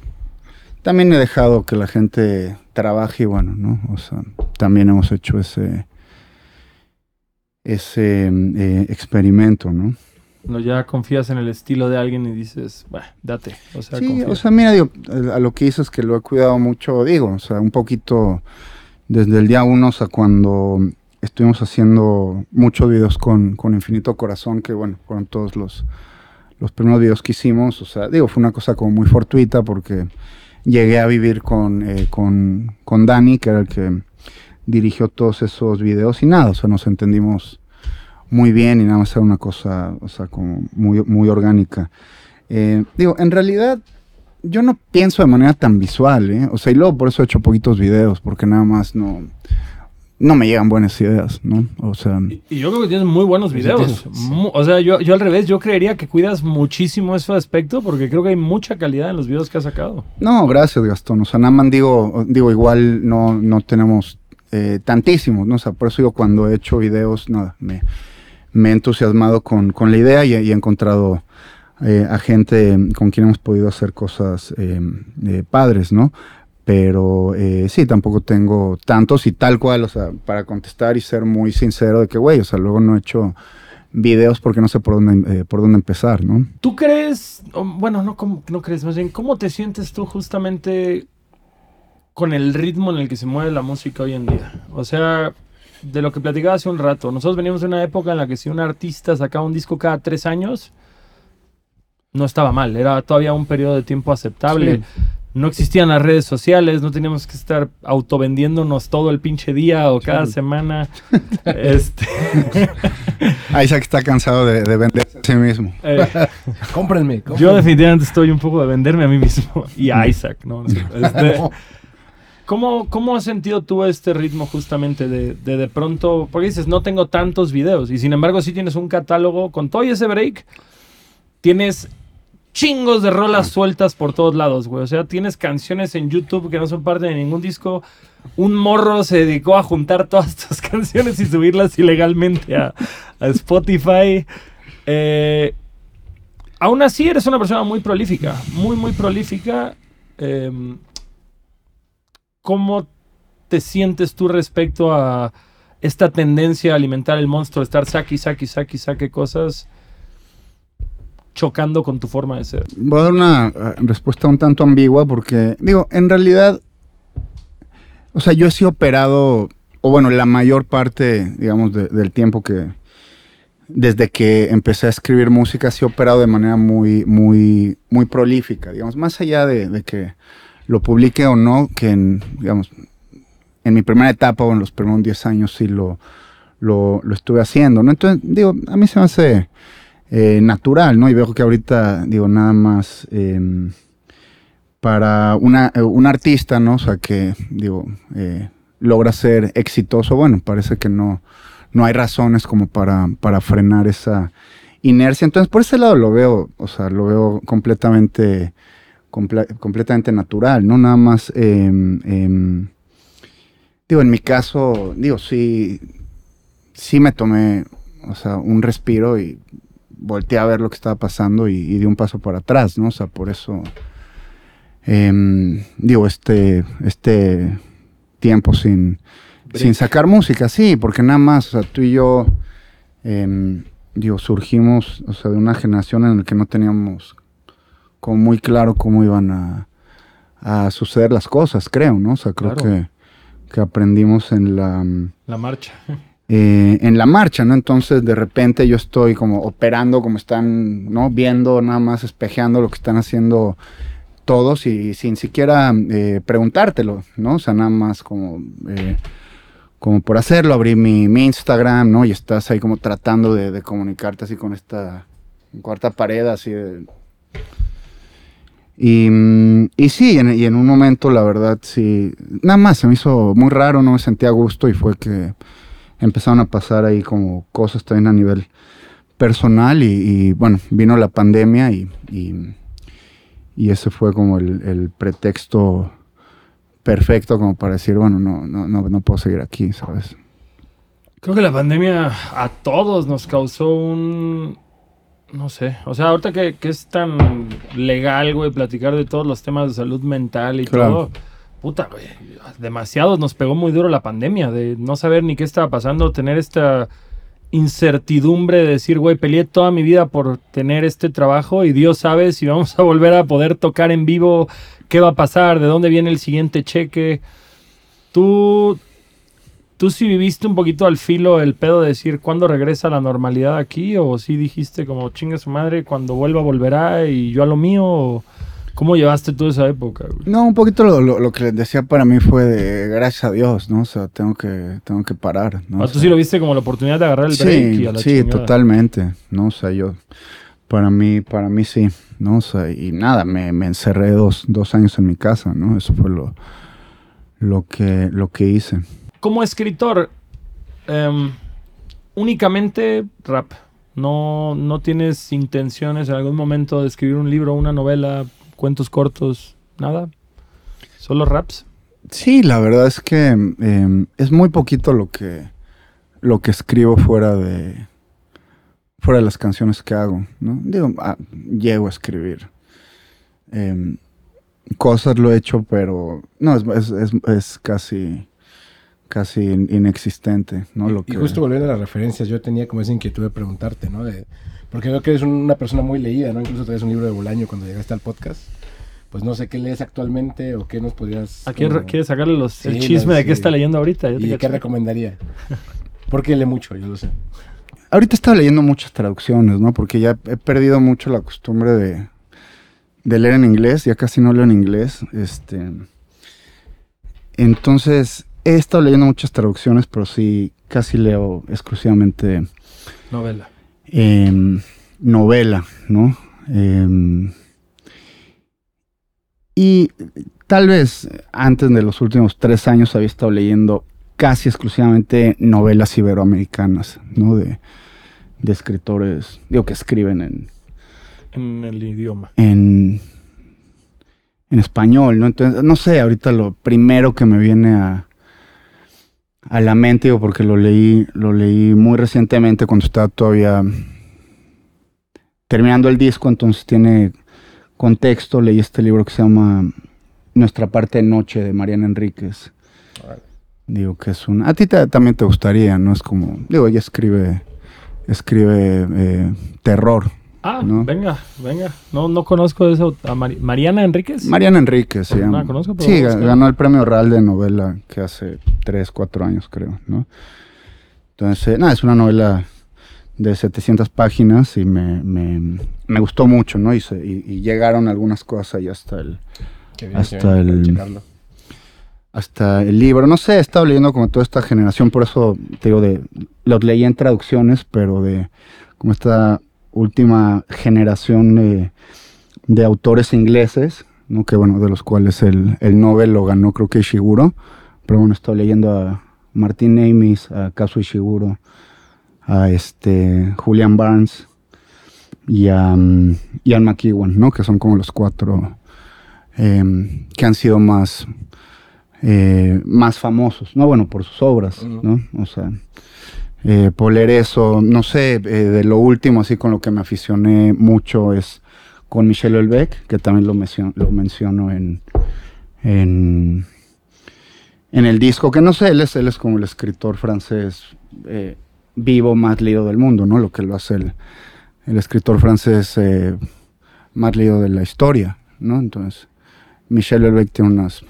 también he dejado que la gente trabaje y bueno, ¿no? O sea, también hemos hecho ese, ese eh, experimento, ¿no? Cuando ya confías en el estilo de alguien y dices, bueno, date. O sea, Sí, confía. o sea, mira, digo, a lo que dices es que lo he cuidado mucho, digo, o sea, un poquito desde el día uno, o sea, cuando estuvimos haciendo muchos videos con, con Infinito Corazón, que bueno, fueron todos los, los primeros videos que hicimos, o sea, digo, fue una cosa como muy fortuita porque llegué a vivir con, eh, con, con Dani, que era el que dirigió todos esos videos y nada, o sea, nos entendimos muy bien y nada más era una cosa, o sea, como muy, muy orgánica. Eh, digo, en realidad yo no pienso de manera tan visual, ¿eh? O sea, y luego por eso he hecho poquitos videos, porque nada más no... no me llegan buenas ideas, ¿no? O sea... Y, y yo creo que tienes muy buenos videos. O sea, yo, yo al revés, yo creería que cuidas muchísimo ese aspecto porque creo que hay mucha calidad en los videos que has sacado. No, gracias Gastón. O sea, nada más digo, digo igual no, no tenemos eh, tantísimos, ¿no? O sea, por eso digo, cuando he hecho videos, nada, me, he entusiasmado con, con la idea y, he encontrado eh, a gente con quien hemos podido hacer cosas eh, padres, ¿no? Pero sí, tampoco tengo tantos y tal cual, o sea, para contestar y ser muy sincero de que, güey, o sea, luego no he hecho videos porque no sé por dónde, por dónde empezar, ¿no? ¿Tú crees, bueno, no, ¿cómo- no crees, más bien, ¿cómo te sientes tú justamente con el ritmo en el que se mueve la música hoy en día? O sea, de lo que platicaba hace un rato, nosotros veníamos de una época en la que si un artista sacaba un disco cada tres años, no estaba mal, era todavía un periodo de tiempo aceptable. Sí. No existían las redes sociales, no teníamos que estar autovendiéndonos todo el pinche día o cada Sí. semana. este, Ah, Isaac está cansado de, de venderse a sí mismo. eh, Cómprenme. Yo definitivamente estoy un poco de venderme a mí mismo y a Isaac, ¿no? No. Este, ¿cómo, ¿Cómo has sentido tú este ritmo justamente de, de de pronto? Porque dices, no tengo tantos videos y sin embargo sí tienes un catálogo con todo y ese break. Tienes chingos de rolas sueltas por todos lados, güey. O sea, tienes canciones en YouTube que no son parte de ningún disco. Un morro se dedicó a juntar todas estas canciones y subirlas ilegalmente a, a Spotify. Eh, aún así eres una persona muy prolífica, muy, muy prolífica. Em, ¿Cómo te sientes tú respecto a esta tendencia a alimentar el monstruo, estar saque, saque, saque, saque cosas chocando con tu forma de ser? Voy a dar una eh, respuesta un tanto ambigua porque, digo, en realidad, o sea, yo he sido operado, o bueno, la mayor parte, digamos, de- del tiempo que, desde que empecé a escribir música, he sido operado de manera muy, muy, muy prolífica, digamos, más allá de que lo publique o no, que en, digamos, en mi primera etapa o en los primeros 10 años sí lo, lo, lo estuve haciendo, ¿no? Entonces, digo, a mí se me hace eh, natural, ¿no? Y veo que ahorita, digo, nada más em, para una, eh, un artista, ¿no? O sea, que, digo, eh, logra ser exitoso, bueno, parece que no, no hay razones como para, para frenar esa inercia. Entonces, por ese lado lo veo, o sea, lo veo completamente, comple- completamente natural, ¿no? Nada más, em, em, digo, en mi caso, digo, sí, sí me tomé, o sea, un respiro y volteé a ver lo que estaba pasando y, y di un paso para atrás, ¿no? O sea, por eso, em, digo, este, este tiempo sin, sin sacar música, sí, porque nada más, o sea, tú y yo, digo, surgimos, o sea, de una generación en la que no teníamos como muy claro cómo iban a, a suceder las cosas, creo, ¿no? O sea, creo Claro. que, que aprendimos en la... mm, La marcha. eh, en la marcha, ¿no? Entonces de repente yo estoy como operando, como están, ¿no? Viendo, nada más espejeando lo que están haciendo todos y sin siquiera eh, preguntártelo, ¿no? O sea, nada más como, eh, como por hacerlo, abrí mi, mi Instagram, ¿no? Y estás ahí como tratando de, de comunicarte así con esta cuarta pared, así de... Y, mm, y sí, en- y en un momento la verdad sí, nada más se me hizo muy raro, no me sentía a gusto y fue que empezaron a pasar ahí como cosas también a nivel personal y, bueno, vino la pandemia y, y, y ese fue como el, el pretexto perfecto como para decir, bueno, no, no, no, no puedo seguir aquí, ¿sabes? Creo que la pandemia a todos nos causó un... No sé, o sea, ahorita que, que es tan legal, güey, platicar de todos los temas de salud mental y Claro. todo. Puta, güey, demasiados nos pegó muy duro la pandemia, de no saber ni qué estaba pasando, tener esta incertidumbre de decir, güey, peleé toda mi vida por tener este trabajo y Dios sabe si vamos a volver a poder tocar en vivo, qué va a pasar, de dónde viene el siguiente cheque. Tú, tú sí viviste un poquito al filo el pedo de decir cuándo regresa la normalidad aquí o sí dijiste como chinga su madre, cuando vuelva volverá y yo a lo mío. o ¿Cómo llevaste toda esa época? güey? No, un poquito lo, lo- lo que les decía para mí fue de gracias a Dios, ¿no? O sea, tengo que, tengo que parar, ¿no? Ah, O tú sea, sí lo viste como la oportunidad de agarrar el break y a la sí, chingada. totalmente, ¿no? O sea, yo, para mí, para mí sí, ¿no? O sea, y nada, me, me encerré dos, dos años en mi casa, ¿no? Eso fue lo, lo, que, lo que hice. Como escritor, em, únicamente rap. No, no tienes intenciones en algún momento de escribir un libro, una novela, cuentos cortos, nada. Solo raps. Sí, la verdad es que em, es muy poquito lo que, lo que escribo fuera de, fuera de las canciones que hago, ¿no? Digo, ah, llego a escribir. Em, cosas lo he hecho, pero no, es- es- es casi, casi in- inexistente, ¿no? Lo Y que, justo volviendo a las referencias, yo tenía como esa inquietud de preguntarte, ¿no? De, porque veo que eres una persona muy leída, ¿no? Incluso traes un libro de Bolaño cuando llegaste al podcast. Pues no sé qué lees actualmente o qué nos podrías... ¿A quién como- re- quieres sacarle los, Sí, el chisme no, de qué está leyendo ahorita? Yo te ¿Y qué cacho. recomendaría? Porque lee mucho, yo lo sé. Ahorita estaba leyendo muchas traducciones, ¿no? Porque ya he perdido mucho la costumbre de, de leer en inglés, ya casi no leo en inglés. Este, entonces, he estado leyendo muchas traducciones, pero sí, casi leo exclusivamente Novela. em, novela, ¿no? Em, y tal vez antes de los últimos tres años había estado leyendo casi exclusivamente novelas iberoamericanas, ¿no? De, de escritores, digo, que escriben en, En el idioma. en, en español, ¿no? Entonces, no sé, ahorita lo primero que me viene a, a la mente, digo, porque lo leí, lo leí muy recientemente cuando estaba todavía terminando el disco, entonces tiene contexto, leí este libro que se llama Nuestra parte de noche de Mariana Enríquez. Digo que es un... A ti también te gustaría, ¿no? Es como... Digo, ella escribe... Escribe eh, terror. Ah, ¿No? venga, venga. No, no conozco eso. A Mari- Mariana Enríquez. Mariana Enríquez Pues no llama. la conozco, pero sí, ganó el premio Real de novela que hace 3, 4 años, creo, ¿no? Entonces, eh, nada, es una novela de 700 páginas y me, me, me gustó mucho, ¿no? Y, se- y- y llegaron algunas cosas ahí hasta el, Qué bien, Hasta qué bien, el- hasta el libro. No sé, he estado leyendo como toda esta generación, por eso te digo, de, los leí en traducciones, pero de como esta última generación de, de autores ingleses, ¿no? que bueno, de los cuales el, el Nobel lo ganó creo que Ishiguro, pero bueno, estado leyendo a Martin Amis, a Kazuo Ishiguro, a este Julian Barnes y a um, Ian McEwan, ¿no? que son como los cuatro em, que han sido más eh, más famosos, ¿no? Bueno, por sus obras. ¿no? O sea, eh, por leer eso, no sé, eh, de lo último, así con lo que me aficioné mucho es con Michel Houellebecq, que también lo, mencio- lo menciono en, en, en el disco, que no sé, él es, él es como el escritor francés eh, vivo más leído del mundo, ¿no? Lo que lo hace el, el escritor francés eh, más leído de la historia, ¿no? Entonces, Michel Houellebecq tiene unas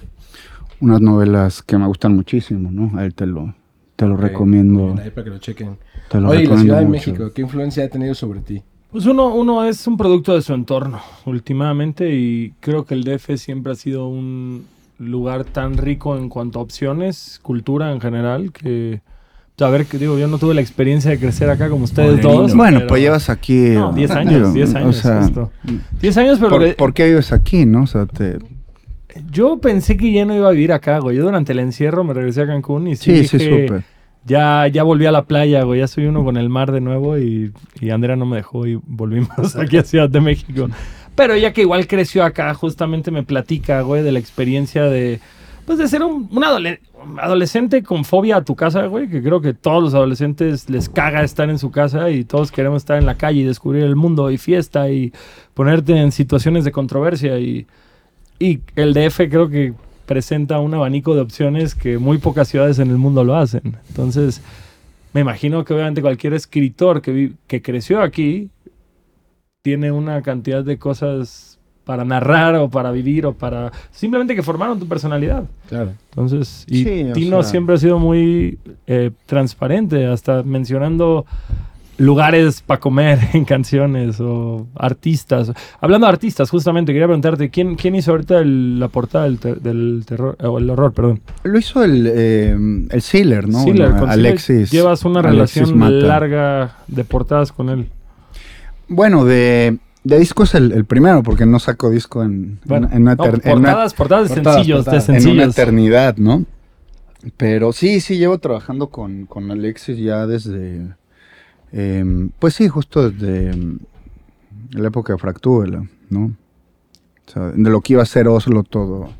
unas novelas que me gustan muchísimo, ¿no? A él te lo, te lo recomiendo. muy bien, ahí para que lo chequen. Te lo Oye, la Ciudad de mucho. México, ¿qué influencia ha tenido sobre ti? Pues uno, uno es un producto de su entorno, últimamente, y creo que el DF siempre ha sido un lugar tan rico en cuanto a opciones, cultura en general, que... A ver, que digo, yo no tuve la experiencia de crecer acá como ustedes todos. Bueno, pero- pues llevas aquí. No, 10 años, digo, 10 o años, sea. 10 años, pero ¿por, que- por qué vives aquí, no? O sea, te, yo pensé que ya no iba a vivir acá, güey. Yo durante el encierro me regresé a Cancún y sí, sí, sí, dije, supe. Ya, ya volví a la playa, güey. Ya soy uno con el mar de nuevo y, y Andrea no me dejó y volvimos aquí a Ciudad de México. Pero ella que igual creció acá, justamente me platica, güey, de la experiencia de, pues de ser un, un adole- un adolescente con fobia a tu casa, güey, que creo que todos los adolescentes les caga estar en su casa y todos queremos estar en la calle y descubrir el mundo y fiesta y ponerte en situaciones de controversia y, y el DF creo que presenta un abanico de opciones que muy pocas ciudades en el mundo lo hacen. Entonces, me imagino que obviamente cualquier escritor que, vi- que creció aquí tiene una cantidad de cosas para narrar o para vivir o para simplemente que formaron tu personalidad. Claro. Entonces, y Sí, Tino sea- siempre ha sido muy eh, transparente, hasta mencionando lugares para comer en canciones o artistas. Hablando de artistas, justamente, quería preguntarte, ¿quién, quién hizo ahorita el- la portada del, ter- del terror, o el horror, perdón? Lo hizo el, eh, el Sealer, ¿no? Sealer, Bueno, con Sealer Alexis. Llevas una Alexis relación Mata. larga de portadas con él. Bueno, de, de disco es el, el primero, porque no saco disco en, Bueno, en, en una, no, eter- en una- portadas, portadas de portadas, sencillos, portadas. de en una sencillos. eternidad, ¿no? Pero sí, sí, llevo trabajando con, con Alexis ya desde, em, pues sí, justo desde em, la época de Fractúbela, ¿no? O sea, de lo que iba a ser Oslo todo.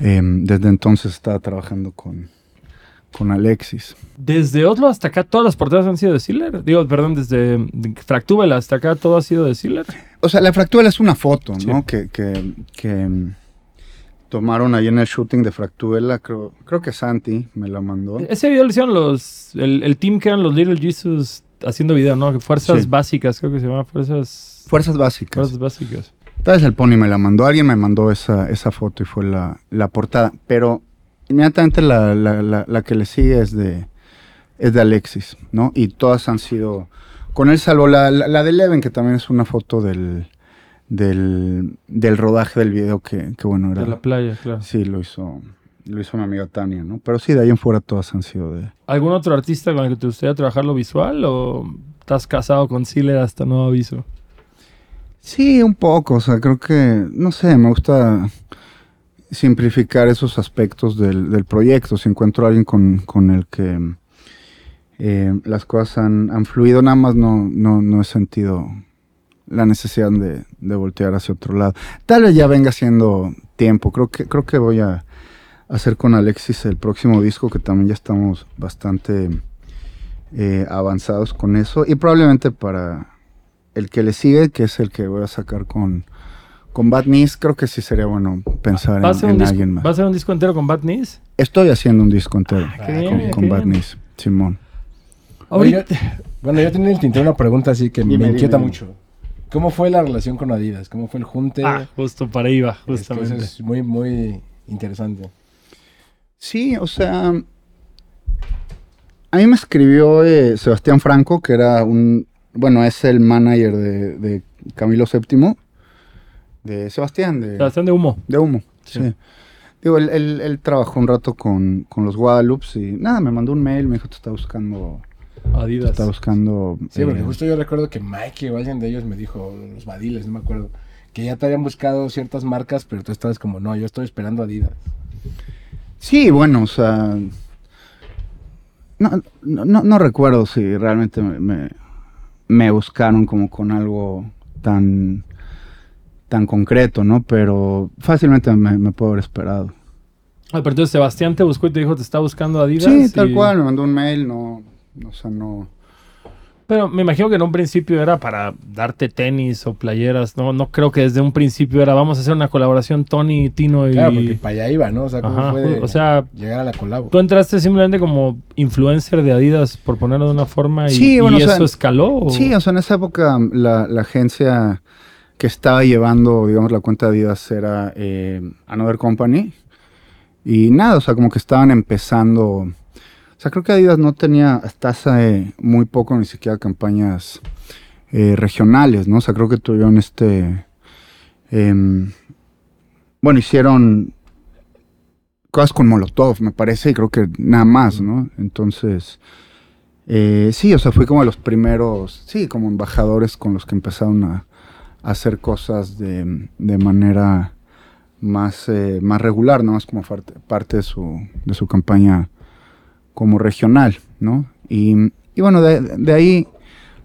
Em, desde entonces estaba trabajando con, con Alexis. Desde Oslo hasta acá, todas las portadas han sido de Siller. Digo, perdón, desde Fractúbela hasta acá, todo ha sido de Siller. O sea, la Fractúbela es una foto, Sí. ¿no? Que, que, que, mm, tomaron ahí en el shooting de Fractúbela. Creo, creo que Santi me la mandó. Ese video lo hicieron los, el, el team que eran los Little Jesus haciendo video, ¿no? Fuerzas Sí. básicas, creo que se llama Fuerzas, Fuerzas básicas. fuerzas básicas. Tal vez el Pony me la mandó, alguien me mandó esa, esa foto y fue la, la portada. Pero inmediatamente la, la, la, la que le sigue es de, es de Alexis, ¿no? Y todas han sido con él, salvo la, la, la de Leven, que también es una foto del, del, del rodaje del video que, que bueno, era... De la playa, claro. Sí, lo hizo, lo hizo mi amiga Tania, ¿no? Pero sí, de ahí en fuera todas han sido de... ¿Algún otro artista con el que te gustaría trabajar lo visual o estás casado con Siller hasta nuevo aviso? Sí, un poco, o sea, creo que, no sé, me gusta simplificar esos aspectos del, del proyecto. Si encuentro a alguien con, con el que eh, las cosas han, han fluido, nada más no, no, no he sentido la necesidad de, de voltear hacia otro lado. Tal vez ya venga siendo tiempo, creo que, creo que voy a hacer con Alexis el próximo disco, que también ya estamos bastante eh, avanzados con eso, y probablemente para el que le sigue, que es el que voy a sacar con, con Bad Knees, creo que sí sería bueno pensar ¿Va a en, alguien más. ¿Va a ser un disco entero con Bad Knees? Estoy haciendo un disco entero Ah, con, Bad. Knees, Simón. Oye, Bueno, yo tenía en el tintero una pregunta así que Dime, me inquieta dime. mucho. ¿Cómo fue la relación con Adidas? ¿Cómo fue el junte? ah, justo para ahí va, Es que justamente. eso es muy, muy interesante. Sí, o sea, a mí me escribió eh, Sebastián Franco, que era un, bueno, es el manager de, de Camilo VII, de Sebastián, de, Sebastián de humo. de Humo. Sí. Sí. Digo, él, él- él trabajó un rato con, con los Guadalupe y nada, me mandó un mail, me dijo, te está buscando, Adidas. está buscando. Sí, porque eh, justo yo recuerdo que Mike o alguien de ellos me dijo, los Badiles, no me acuerdo, que ya te habían buscado ciertas marcas, pero tú estabas como, no, yo estoy esperando Adidas. Sí, bueno, o sea. No, no, no- no recuerdo si realmente me, me- me buscaron como con algo tan, tan concreto, ¿no? Pero fácilmente me, me puedo haber esperado. Ah, pero entonces Sebastián te buscó y te dijo, te está buscando Adidas. Sí, tal y- cual, me mandó un mail, no, o sea, no. Pero me imagino que en un principio era para darte tenis o playeras. No, no creo que desde un principio era vamos a hacer una colaboración Tony, Tino y. Claro, porque para allá iba, ¿no? O sea, ¿cómo Ajá, fue de o sea, llegar a la colabo? tú entraste simplemente como influencer de Adidas, por ponerlo de una forma, y, Sí, bueno, y o sea, eso escaló. o- Sí, o sea, en esa época la, la agencia que estaba llevando, digamos, la cuenta de Adidas era eh, Another Company. Y nada, o sea, como que estaban empezando. O sea, creo que Adidas no tenía hasta hace muy poco ni siquiera campañas eh, regionales, ¿no? O sea, creo que tuvieron este. em, bueno, hicieron cosas con Molotov, me parece, y creo que nada más, ¿no? Entonces. Eh, sí, o sea, fui como de los primeros, sí, como embajadores con los que empezaron a, hacer cosas de, de manera más, eh, más regular, ¿no? Más como parte, parte de, su, de su campaña como regional, ¿no? Y, y bueno, de, ahí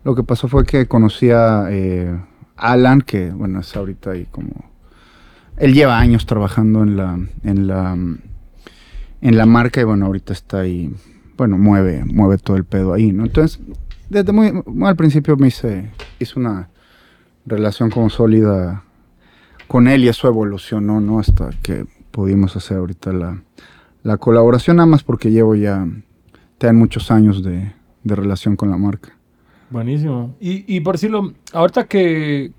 lo que pasó fue que conocí a eh, Alan, que bueno, es ahorita ahí como... Él lleva años trabajando en la, en la, en la marca y bueno, ahorita está ahí bueno, mueve, mueve todo el pedo ahí, ¿no? Entonces, desde muy, muy al principio me hice, hice una relación como sólida con él y eso evolucionó, ¿no? Hasta que pudimos hacer ahorita la, la colaboración, nada más porque llevo ya, te muchos años de, de relación con la marca. Buenísimo. Y, y por decirlo, ahorita que,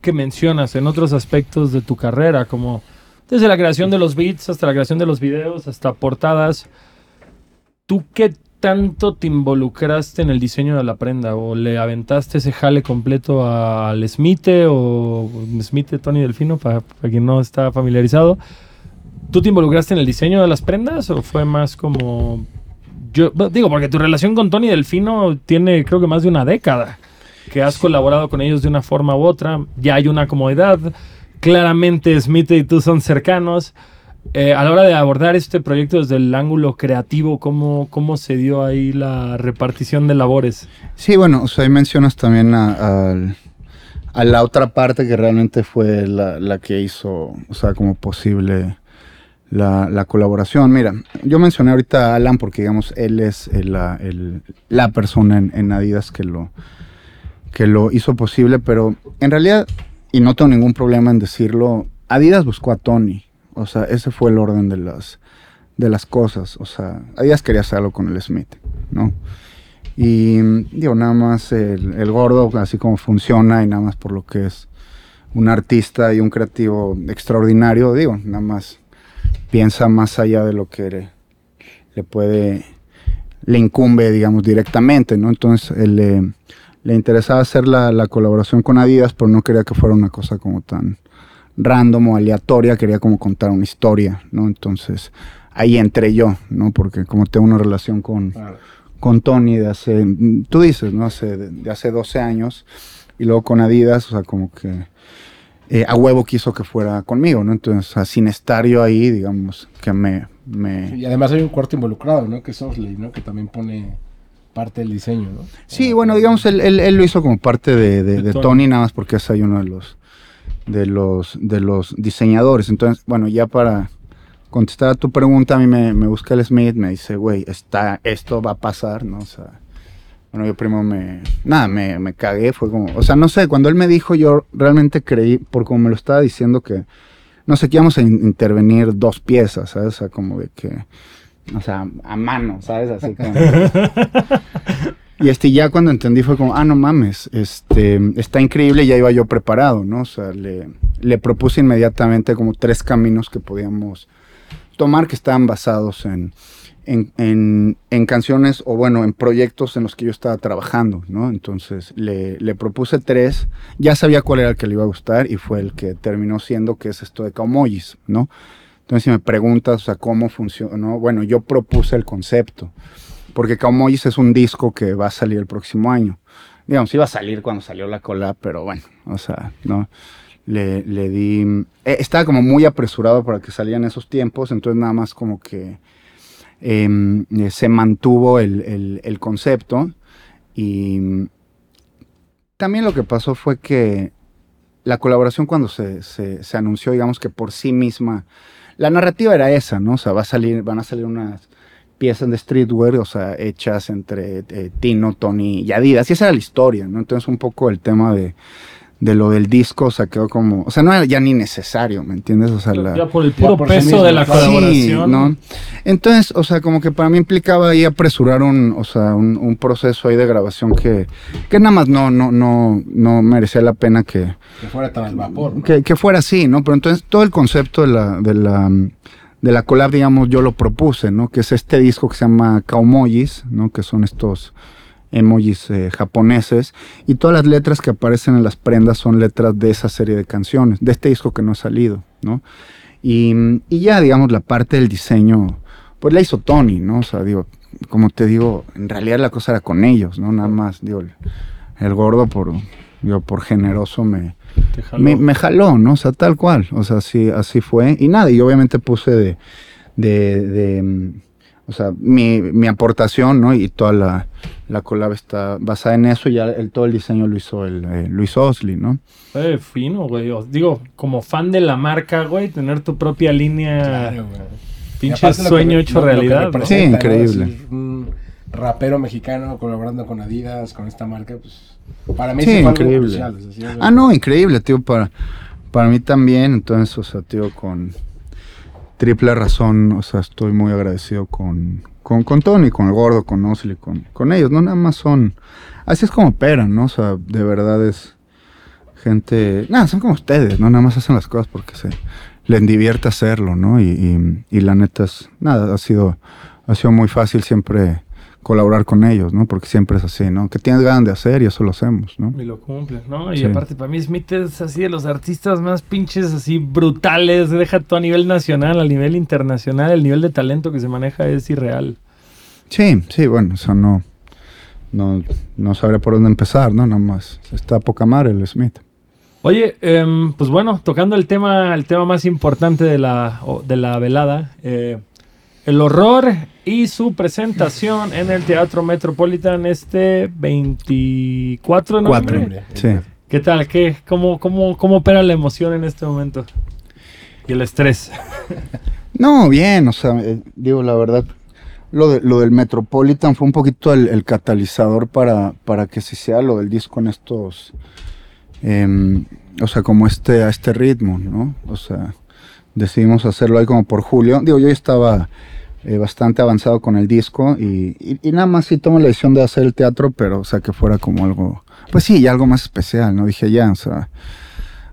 que mencionas en otros aspectos de tu carrera, como desde la creación de los beats hasta la creación de los videos, hasta portadas, ¿tú qué tanto te involucraste en el diseño de la prenda? ¿O le aventaste ese jale completo al Smith o Smith Tony Delfino, para quien no está familiarizado? ¿Tú te involucraste en el diseño de las prendas o fue más como... Yo digo, porque tu relación con Tony Delfino tiene creo que más de una década que has colaborado con ellos de una forma u otra, ya hay una comodidad, claramente Smith y tú son cercanos. eh, a la hora de abordar este proyecto desde el ángulo creativo, ¿cómo, cómo se dio ahí la repartición de labores? Sí, bueno, o sea, ahí mencionas también a, a la otra parte que realmente fue la, la, que hizo, o sea, como posible la, la, colaboración. Mira, yo mencioné ahorita a Alan porque, digamos, él es la, persona en, en Adidas que lo, que lo hizo posible, pero en realidad, y no tengo ningún problema en decirlo, Adidas buscó a Tony. O sea, ese fue el orden de las, de las cosas. O sea, Adidas quería hacerlo con el Smith, ¿no? Y digo, nada más el, el, gordo, así como funciona y nada más por lo que es un artista y un creativo extraordinario, digo, nada más piensa más allá de lo que le, le puede, le incumbe, digamos, directamente, ¿no? Entonces, él, le, le interesaba hacer la, la, colaboración con Adidas, pero no quería que fuera una cosa como tan random o aleatoria, quería como contar una historia, ¿no? Entonces, ahí entré yo, ¿no? Porque como tengo una relación con, claro. con Tony de hace, tú dices, ¿no? Hace, de, de, hace 12 años, y luego con Adidas, o sea, como que eh, a huevo quiso que fuera conmigo, ¿no? Entonces, o sea, sin estar yo ahí, digamos, que me... me... Sí, y además hay un cuarto involucrado, ¿no? Que es Osley, ¿no? Que también pone parte del diseño, ¿no? Sí, bueno, digamos, él, él, él lo hizo como parte de, de, de Tony. Tony, nada más porque es ahí uno de los de los, de los diseñadores. Entonces, bueno, ya para contestar a tu pregunta, a mí me, me busca el Smith, me dice, güey, está, esto va a pasar, ¿no? O sea, bueno, yo primero me, nada, me, me cagué, fue como, o sea, no sé, cuando él me dijo, yo realmente creí, por como me lo estaba diciendo, que, no sé, que íbamos a in intervenir dos piezas, ¿sabes? O sea, como de que, o sea, a mano, ¿sabes? Así como... Y este, ya cuando entendí fue como, ah, no mames, este, está increíble, ya iba yo preparado, ¿no? O sea, le, le propuse inmediatamente como tres caminos que podíamos tomar que estaban basados en, en, en, en, canciones o bueno, en proyectos en los que yo estaba trabajando, ¿no? Entonces le, le, propuse tres, ya sabía cuál era el que le iba a gustar y fue el que terminó siendo que es esto de Kaumojis, ¿no? Entonces si me preguntas, o sea, cómo funcionó, bueno, yo propuse el concepto porque Kaumojis es un disco que va a salir el próximo año. Digamos, iba a salir cuando salió la cola, pero bueno, o sea, ¿no? Le, le di... Eh, estaba como muy apresurado para que salieran esos tiempos, entonces nada más como que eh, se mantuvo el, el, concepto y también lo que pasó fue que la colaboración cuando se, se, se, anunció, digamos que por sí misma, la narrativa era esa, ¿no? O sea, va a salir, van a salir unas piezas de streetwear, o sea, hechas entre eh, Tino, Tony y Adidas. Y esa era la historia, ¿no? Entonces un poco el tema de, de lo del disco, o sea, quedó como, o sea, no era ya ni necesario, ¿me entiendes? O sea, la, ya por el puro por peso sí de la colaboración. Sí, ¿no? Entonces, o sea, como que para mí implicaba ahí apresurar un, o sea, un, un, proceso ahí de grabación que, que nada más no, no, no, no merecía la pena que... Que fuera tan al vapor. ¿no? Que, que, fuera así, ¿no? Pero entonces todo el concepto de la... De la de la collab, digamos, yo lo propuse, ¿no? Que es este disco que se llama Kaumojis, ¿no? Que son estos emojis eh, japoneses y todas las letras que aparecen en las prendas son letras de esa serie de canciones, de este disco que no ha salido, ¿no? Y, y ya, digamos, la parte del diseño, pues la hizo Tony, ¿no? O sea, digo, como te digo, en realidad la cosa era con ellos, ¿no? Nada más, digo, el, el gordo por, digo, por generoso me, jaló. Me, me, jaló, ¿no? O sea, tal cual. O sea, así, así fue. Y nada, y obviamente puse de, de, de o sea, mi, mi, aportación, ¿no? Y toda la, la collab está basada en eso. Ya el, todo el diseño lo hizo el eh, Luis Osley, ¿no? Eh, fino, güey. Os digo, como fan de la marca, güey, tener tu propia línea. Claro, Pinche sueño hecho lo, realidad. Lo sí, increíble. ¿no? un rapero mexicano colaborando con Adidas, con esta marca, pues para mí sí, increíble. Crucial, o sea, ah, no, increíble, tío, para, para mí también. Entonces, o sea, tío, con triple razón, o sea, estoy muy agradecido con, con, con Tony, con el gordo, con Osley, con, con ellos, no nada más son, así es como operan, ¿no? O sea, de verdad es gente, nada, son como ustedes, ¿no? Nada más hacen las cosas porque se les divierte hacerlo, ¿no? Y, y, y la neta es, nada, ha sido, ha sido muy fácil siempre colaborar con ellos, ¿no? Porque siempre es así, ¿no? Que tienes ganas de hacer y eso lo hacemos, ¿no? Y lo cumples, ¿no? Y sí. aparte para mí Smith es así de los artistas más pinches así brutales, deja todo a nivel nacional, a nivel internacional, el nivel de talento que se maneja es irreal. Sí, sí, bueno, o sea, no, no, no sabré por dónde empezar, ¿no? Nada más, está poca madre el Smith. Oye, em, pues bueno, tocando el tema, el tema más importante de la, de la velada, eh, el horror y su presentación en el Teatro Metropolitan este 24 de noviembre. Sí. ¿Qué tal? ¿Qué, cómo, cómo, ¿Cómo opera la emoción en este momento? Y el estrés. No, bien, o sea, eh, digo, la verdad, lo, de- lo del Metropolitan fue un poquito el, el catalizador para, para que se sea lo del disco en estos, em, o sea, como este, a este ritmo, ¿no? O sea, decidimos hacerlo ahí como por julio. Digo, yo ya estaba eh, bastante avanzado con el disco y, nada más sí tomé la decisión de hacer el teatro, pero, o sea, que fuera como algo, pues sí, ya algo más especial, ¿no? Dije, ya, o sea,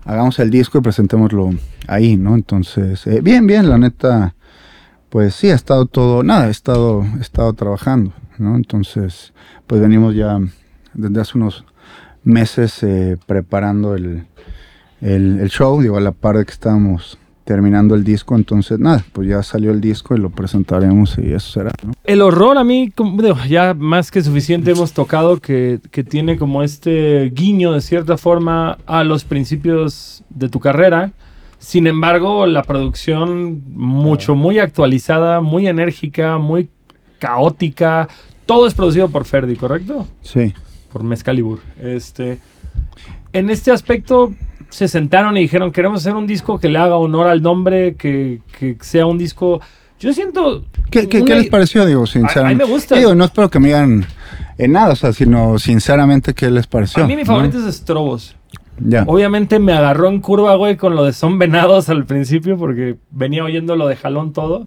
hagamos el disco y presentémoslo ahí, ¿no? Entonces, eh, bien, bien, la neta, pues sí, ha estado todo, nada, he estado, he estado trabajando, ¿no? Entonces, pues venimos ya desde hace unos meses eh, preparando el, el, el show, digo, a la par de que estábamos terminando el disco, entonces, nada, pues ya salió el disco y lo presentaremos y eso será, ¿no? El horror a mí, ya más que suficiente hemos tocado que, que tiene como este guiño de cierta forma a los principios de tu carrera. Sin embargo, la producción mucho, muy actualizada, muy enérgica, muy caótica. Todo es producido por Ferdi, ¿correcto? Sí. por Mezcalibur. Este, en este aspecto se sentaron y dijeron, queremos hacer un disco que le haga honor al nombre, que, que sea un disco... Yo siento... ¿Qué, qué, una- qué les pareció? Digo, sinceramente. a mí me gusta. Digo, no espero que me digan en nada, o sea, sino sinceramente, ¿qué les pareció? A mí mi ¿no? favorito es Strobos. Ya. Obviamente me agarró en curva, güey, con lo de Son Venados al principio, porque venía oyendo lo de Jalón todo.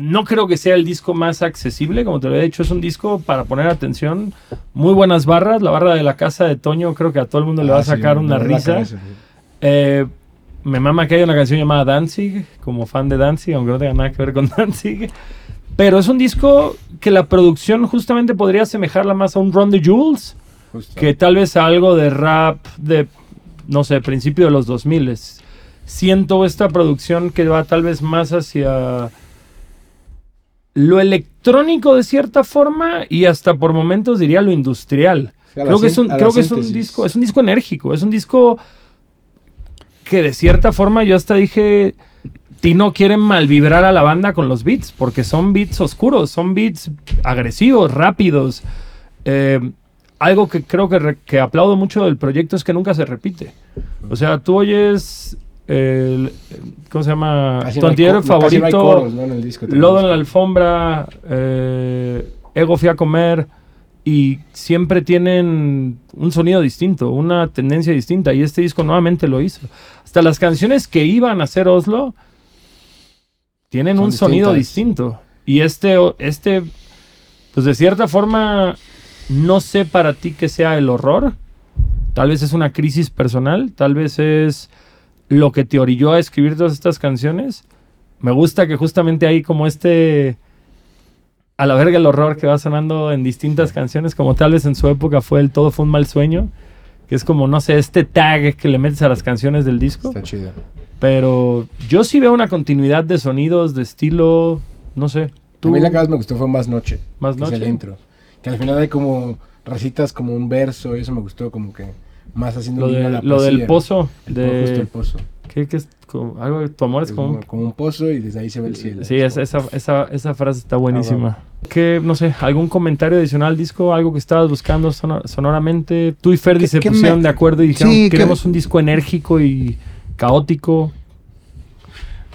No creo que sea el disco más accesible, como te lo he dicho, es un disco para poner atención. Muy buenas barras, la barra de la casa de Toño creo que a todo el mundo le va a Ah, sí, sacar una risa. cabeza. Eh, me mama que haya una canción llamada Danzig, como fan de Danzig, aunque no tenga nada que ver con Danzig. Pero es un disco que la producción justamente podría asemejarla más a un Run the Jules Justo. que tal vez a algo de rap de, no sé, principio de los 2000. Siento esta producción que va tal vez más hacia lo electrónico de cierta forma y hasta por momentos diría lo industrial. Sí, Creo que es un, creo que es un disco, es un disco enérgico, es un disco que de cierta forma yo hasta dije, Tino quiere malvibrar a la banda con los beats, porque son beats oscuros, son beats agresivos, rápidos. Eh, algo que creo que, que aplaudo mucho del proyecto es que nunca se repite. O sea, tú oyes, el- ¿cómo se llama? Casi tu antihéroe no favorito, coros, ¿no? en el disco también. Lodo en la alfombra, eh, Ego fui a comer y siempre tienen un sonido distinto, una tendencia distinta y este disco nuevamente lo hizo. Hasta las canciones que iban a hacer Oslo tienen Son un sonido distinto y este este pues de cierta forma no sé para ti que sea el horror, tal vez es una crisis personal, tal vez es lo que te orilló a escribir todas estas canciones. Me gusta que justamente hay como este a la verga el horror que va sonando en distintas canciones, como tal vez en su época fue el Todo fue un mal sueño, que es como, no sé, este tag que le metes a las canciones del disco. Está chido. Pero yo sí veo una continuidad de sonidos, de estilo, no sé. A ¿Tú? mí la que más me gustó fue Más Noche. Más que es Noche. el intro. Que al final hay como recitas como un verso y eso me gustó como que más haciendo Lo, a de- la lo del pozo, El po- justo el de... pozo. ¿Qué, qué es? Como- algo de tu amor es Es como... como, como un pozo y desde ahí se ve el cielo. Sí, es- esa, esa, esa frase está buenísima. ¿Qué, no sé, algún comentario adicional al disco? ¿Algo que estabas buscando sono- sonoramente? Tú y Ferdi ¿Qué- se pusieron me- de acuerdo y dijeron, Sí, que- queremos un disco enérgico y caótico.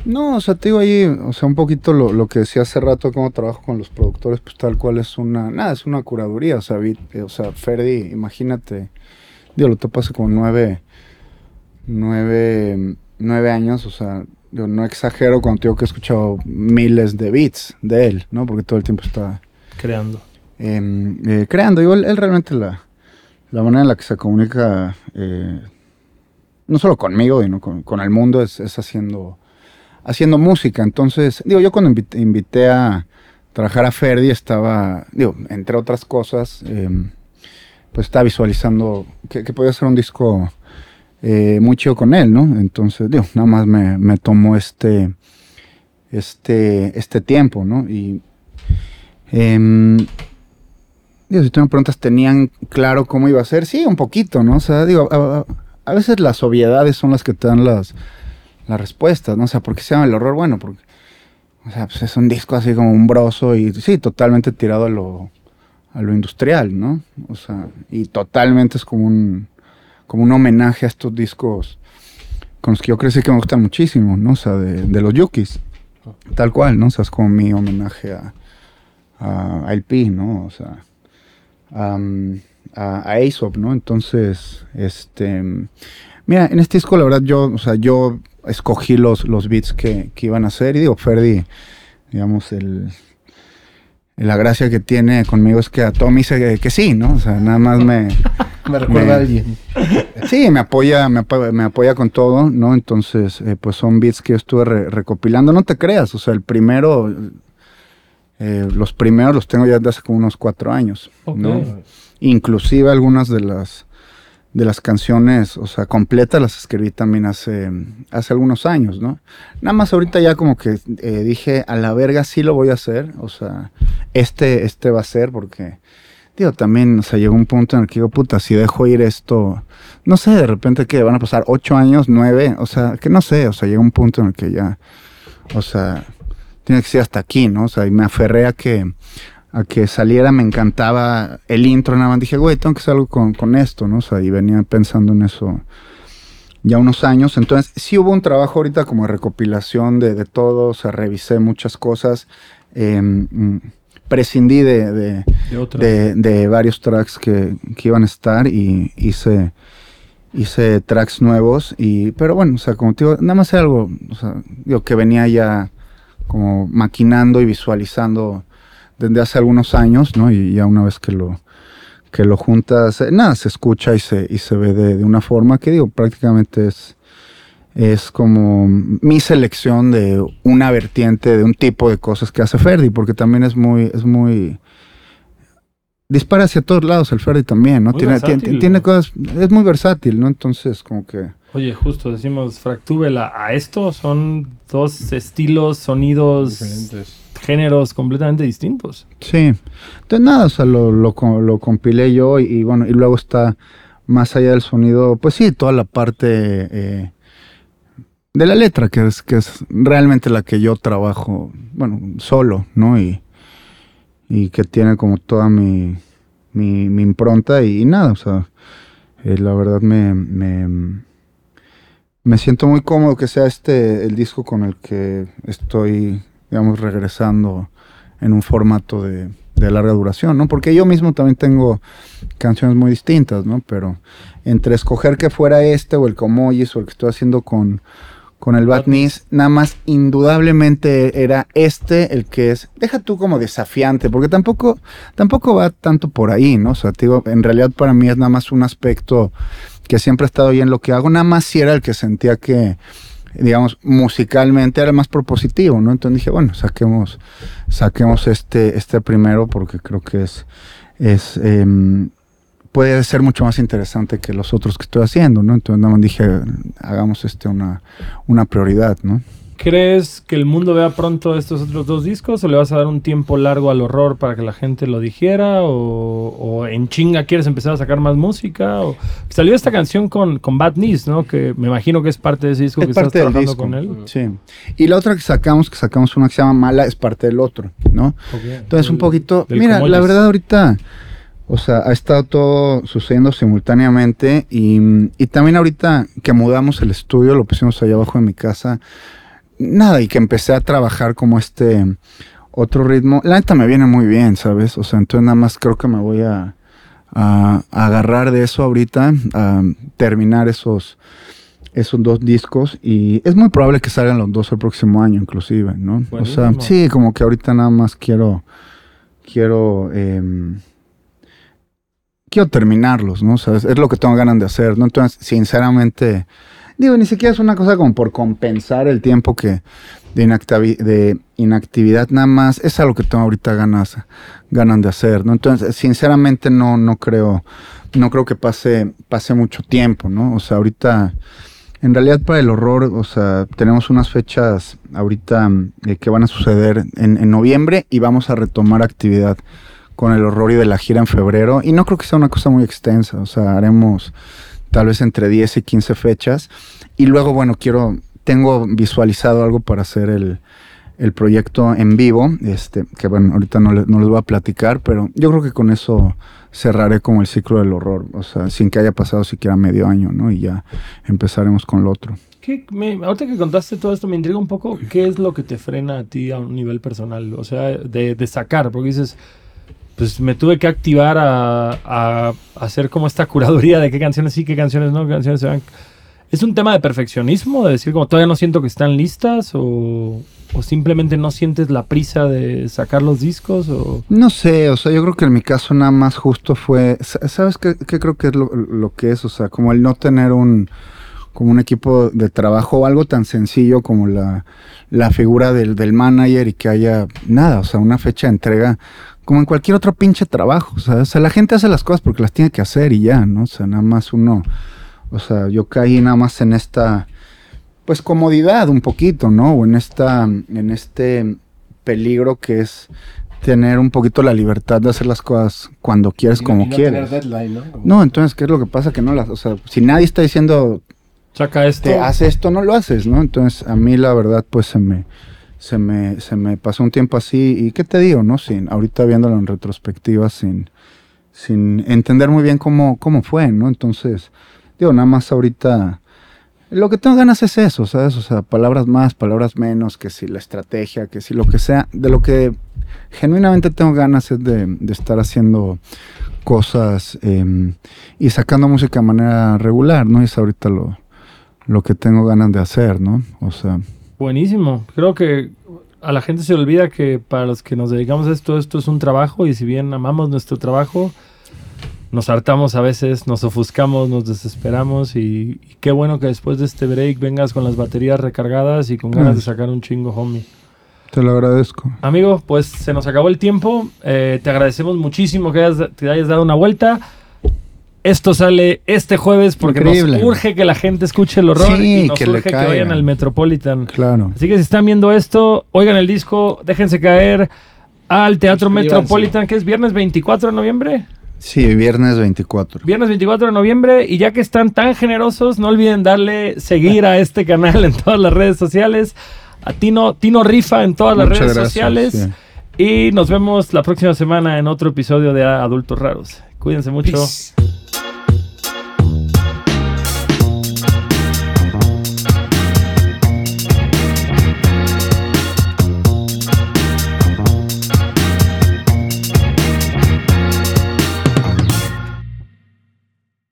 No, o sea, te digo ahí, o sea, un poquito lo, lo que decía hace rato, cómo trabajo con los productores, pues tal cual es una, nada, es una curaduría, o sea, vi- eh, o sea, Ferdi, imagínate, digo, lo topo hace como nueve, nueve, nueve años, o sea, yo no exagero cuando digo que he escuchado miles de beats de él, ¿no? Porque todo el tiempo está Creando. em, eh, creando. Digo, él, él realmente la, la manera en la que se comunica, eh, no solo conmigo, sino con, con el mundo, es, es haciendo, haciendo música. Entonces, digo, yo cuando invité, invité a trabajar a Ferdi estaba, digo, entre otras cosas, em, pues estaba visualizando que, que podía ser un disco eh, muy chido con él, ¿no? Entonces, digo, nada más me, me tomó este, este, este tiempo, ¿no? Y Em, digo, si tú me preguntas, ¿tenían claro cómo iba a ser? Sí, un poquito, ¿no? O sea, digo, a veces las obviedades son las que te dan las, las respuestas, ¿no? O sea, ¿por qué se llama el horror? Bueno, porque, o sea, pues es un disco así como umbroso y sí, totalmente tirado a lo, a lo industrial, ¿no? O sea, y totalmente es como un, como un homenaje a estos discos con los que yo crecí que me gustan muchísimo, ¿no? O sea, de, los Yukis, tal cual, ¿no? O sea, es como mi homenaje a, a, a LP, ¿no? O sea, a Aesop, ¿no? Entonces, este, mira, en este disco la verdad yo, o sea, yo escogí los, los beats que, que iban a hacer y digo, Ferdi, digamos, el, la gracia que tiene conmigo es que a Tommy dice que, sí, ¿no? O sea, nada más me... Me recuerda Me- a alguien. Sí, me apoya, me me apoya con todo, ¿no? Entonces, eh, pues son beats que yo estuve re- recopilando. No te creas, o sea, el primero, eh, los primeros los tengo ya desde hace como unos cuatro años. ¿no? Inclusive algunas de las de las canciones, o sea, completas las escribí también hace, hace algunos años, ¿no? Nada más ahorita ya como que eh, dije, a la verga sí lo voy a hacer, o sea, este, este va a ser porque, digo, también, o sea, llegó un punto en el que digo, puta, si dejo ir esto, no sé, de repente que van a pasar ocho años, nueve, o sea, que no sé, o sea, llega un punto en el que ya, o sea, tiene que ser hasta aquí, ¿no? O sea, y me aferré a que, a que saliera, me encantaba el intro, nada más dije, güey, tengo que hacer algo con, con esto, ¿no? O sea, y venía pensando en eso ya unos años. Entonces, sí hubo un trabajo ahorita como de recopilación de, de todo, o sea, revisé muchas cosas, eh, prescindí de, de, De otras. de, de varios tracks que, que iban a estar y hice, hice tracks nuevos. Y, pero bueno, o sea, como te digo, nada más era algo o sea, digo, que venía ya como maquinando y visualizando desde hace algunos años, ¿no? Y ya una vez que lo, que lo juntas, eh, nada, se escucha y se, y se ve de, de una forma que digo, prácticamente es, es como mi selección de una vertiente, de un tipo de cosas que hace Ferdi, porque también es muy, es muy dispara hacia todos lados el Ferdi también, ¿no? Tiene, versátil, tiene, tiene cosas, es muy versátil, ¿no? Entonces, como que Oye, justo decimos fractúbela a esto, son dos estilos, sonidos, Diferentes. géneros completamente distintos. Sí, entonces nada, o sea, lo, lo, lo compilé yo y, y bueno, y luego está más allá del sonido, pues sí, toda la parte eh, de la letra, que es, que es realmente la que yo trabajo, bueno, solo, ¿no? Y, y que tiene como toda mi, mi, impronta y, nada, o sea, eh, la verdad me, me, me siento muy cómodo que sea este el disco con el que estoy, digamos, regresando en un formato de, de larga duración, ¿no? Porque yo mismo también tengo canciones muy distintas, ¿no? Pero entre escoger que fuera este o el Comoyes o el que estoy haciendo con, con el Batnis, nada más indudablemente era este el que es, deja tú como desafiante, porque tampoco, tampoco va tanto por ahí, ¿no? O sea, te digo, en realidad para mí es nada más un aspecto que siempre ha estado ahí en lo que hago, nada más si era el que sentía que, digamos, musicalmente era el más propositivo, ¿no? Entonces dije, bueno, saquemos, saquemos este, este primero porque creo que es, es em, puede ser mucho más interesante que los otros que estoy haciendo, ¿no? Entonces nada más dije, hagamos este una, una prioridad, ¿no? ¿Crees que el mundo vea pronto estos otros dos discos o le vas a dar un tiempo largo al horror para que la gente lo dijera? ¿O, o en chinga quieres empezar a sacar más música? O, salió esta canción con, con Bad Knees, ¿no? Que me imagino que es parte de ese disco Es que estás trabajando disco. con él. Sí. Y la otra que sacamos, que sacamos una que se llama Mala, es parte del otro, ¿no? Entonces, un poquito. Mira, la verdad, ahorita. O sea, ha estado todo sucediendo simultáneamente. Y, y también ahorita que mudamos el estudio, lo pusimos allá abajo de mi casa. Nada, y que empecé a trabajar como este otro ritmo. La neta me viene muy bien, ¿sabes? O sea, entonces nada más creo que me voy a, a- a agarrar de eso ahorita, a terminar esos, esos dos discos. Y es muy probable que salgan los dos el próximo año, inclusive, ¿no? O sea, sí, como que ahorita nada más quiero, quiero, em, quiero terminarlos, ¿no? O sea, es, lo que tengo ganas de hacer, ¿no? Entonces, sinceramente, digo, ni siquiera es una cosa como por compensar el tiempo que de inactividad, nada más, es algo que tengo ahorita ganas, ganas de hacer, ¿no? Entonces, sinceramente no, no creo, no creo que pase, pase mucho tiempo, ¿no? O sea, ahorita, en realidad para el horror, o sea, tenemos unas fechas ahorita eh, que van a suceder en, en noviembre y vamos a retomar actividad con el horror y de la gira en febrero. Y no creo que sea una cosa muy extensa, o sea, haremos tal vez entre 10 y 15 fechas. Y luego, bueno, quiero, tengo visualizado algo para hacer el, el proyecto en vivo, este, que bueno, ahorita no, no les voy a platicar, pero yo creo que con eso cerraré como el ciclo del horror, o sea, sin que haya pasado siquiera medio año, ¿no? Y ya empezaremos con lo otro. ¿Qué- me- ahorita que contaste todo esto, me intriga un poco qué es lo que te frena a ti a un nivel personal, o sea, de, de sacar, porque dices, pues me tuve que activar a, a hacer como esta curaduría de qué canciones sí, qué canciones no, qué canciones se van. ¿Es un tema de perfeccionismo? De decir, como todavía no siento que están listas o, o simplemente no sientes la prisa de sacar los discos o... No sé, o sea, yo creo que en mi caso nada más justo fue, sa- ¿sabes qué, qué creo que es lo, lo que es? O sea, como el no tener un, como un equipo de trabajo o algo tan sencillo como la, la figura del, del manager y que haya nada, o sea, una fecha de entrega como en cualquier otro pinche trabajo, o sea, o sea, la gente hace las cosas porque las tiene que hacer y ya, ¿no? O sea, nada más uno, o sea, yo caí nada más en esta, pues comodidad un poquito, ¿no? O en esta, en este peligro que es tener un poquito la libertad de hacer las cosas cuando quieres, Y no- como y no quieres. tener deadline, ¿no? Como- No, entonces, ¿qué es lo que pasa? Que no las, o sea, si nadie está diciendo, Saca esto. te hace esto, no lo haces, ¿no? Entonces, a mí la verdad, pues se me, se me, se me pasó un tiempo así, y qué te digo, ¿no? Sin, ahorita viéndolo en retrospectiva, sin, sin entender muy bien cómo, cómo fue, ¿no? Entonces, digo, nada más ahorita, lo que tengo ganas es eso, ¿sabes? O sea, palabras más, palabras menos, que si la estrategia, que si lo que sea, de lo que genuinamente tengo ganas es de, de estar haciendo cosas eh, y sacando música de manera regular, ¿no? Y es ahorita lo, lo que tengo ganas de hacer, ¿no? O sea, Buenísimo. Creo que a la gente se le olvida que para los que nos dedicamos a esto, esto es un trabajo y si bien amamos nuestro trabajo, nos hartamos a veces, nos ofuscamos, nos desesperamos y, y qué bueno que después de este break vengas con las baterías recargadas y con ganas de sacar un chingo, homie. te lo agradezco. Amigo, pues se nos acabó el tiempo. Eh, te agradecemos muchísimo que hayas, te hayas dado una vuelta. Esto sale este jueves porque Increíble. nos urge que la gente escuche el horror Sí, y nos que le urge que caigan. vayan al Metropolitan. Claro. Así que si están viendo esto, oigan el disco, déjense caer al Teatro. Metropolitan, que es viernes 24 de noviembre. Sí, viernes 24. Viernes 24 de noviembre. Y ya que están tan generosos, no olviden darle seguir a este canal en todas las redes sociales. A Tino, Tino Rifa en todas las Muchas redes gracias, sociales. sí. Y nos vemos la próxima semana en otro episodio de Adultos Raros. Cuídense mucho. Peace.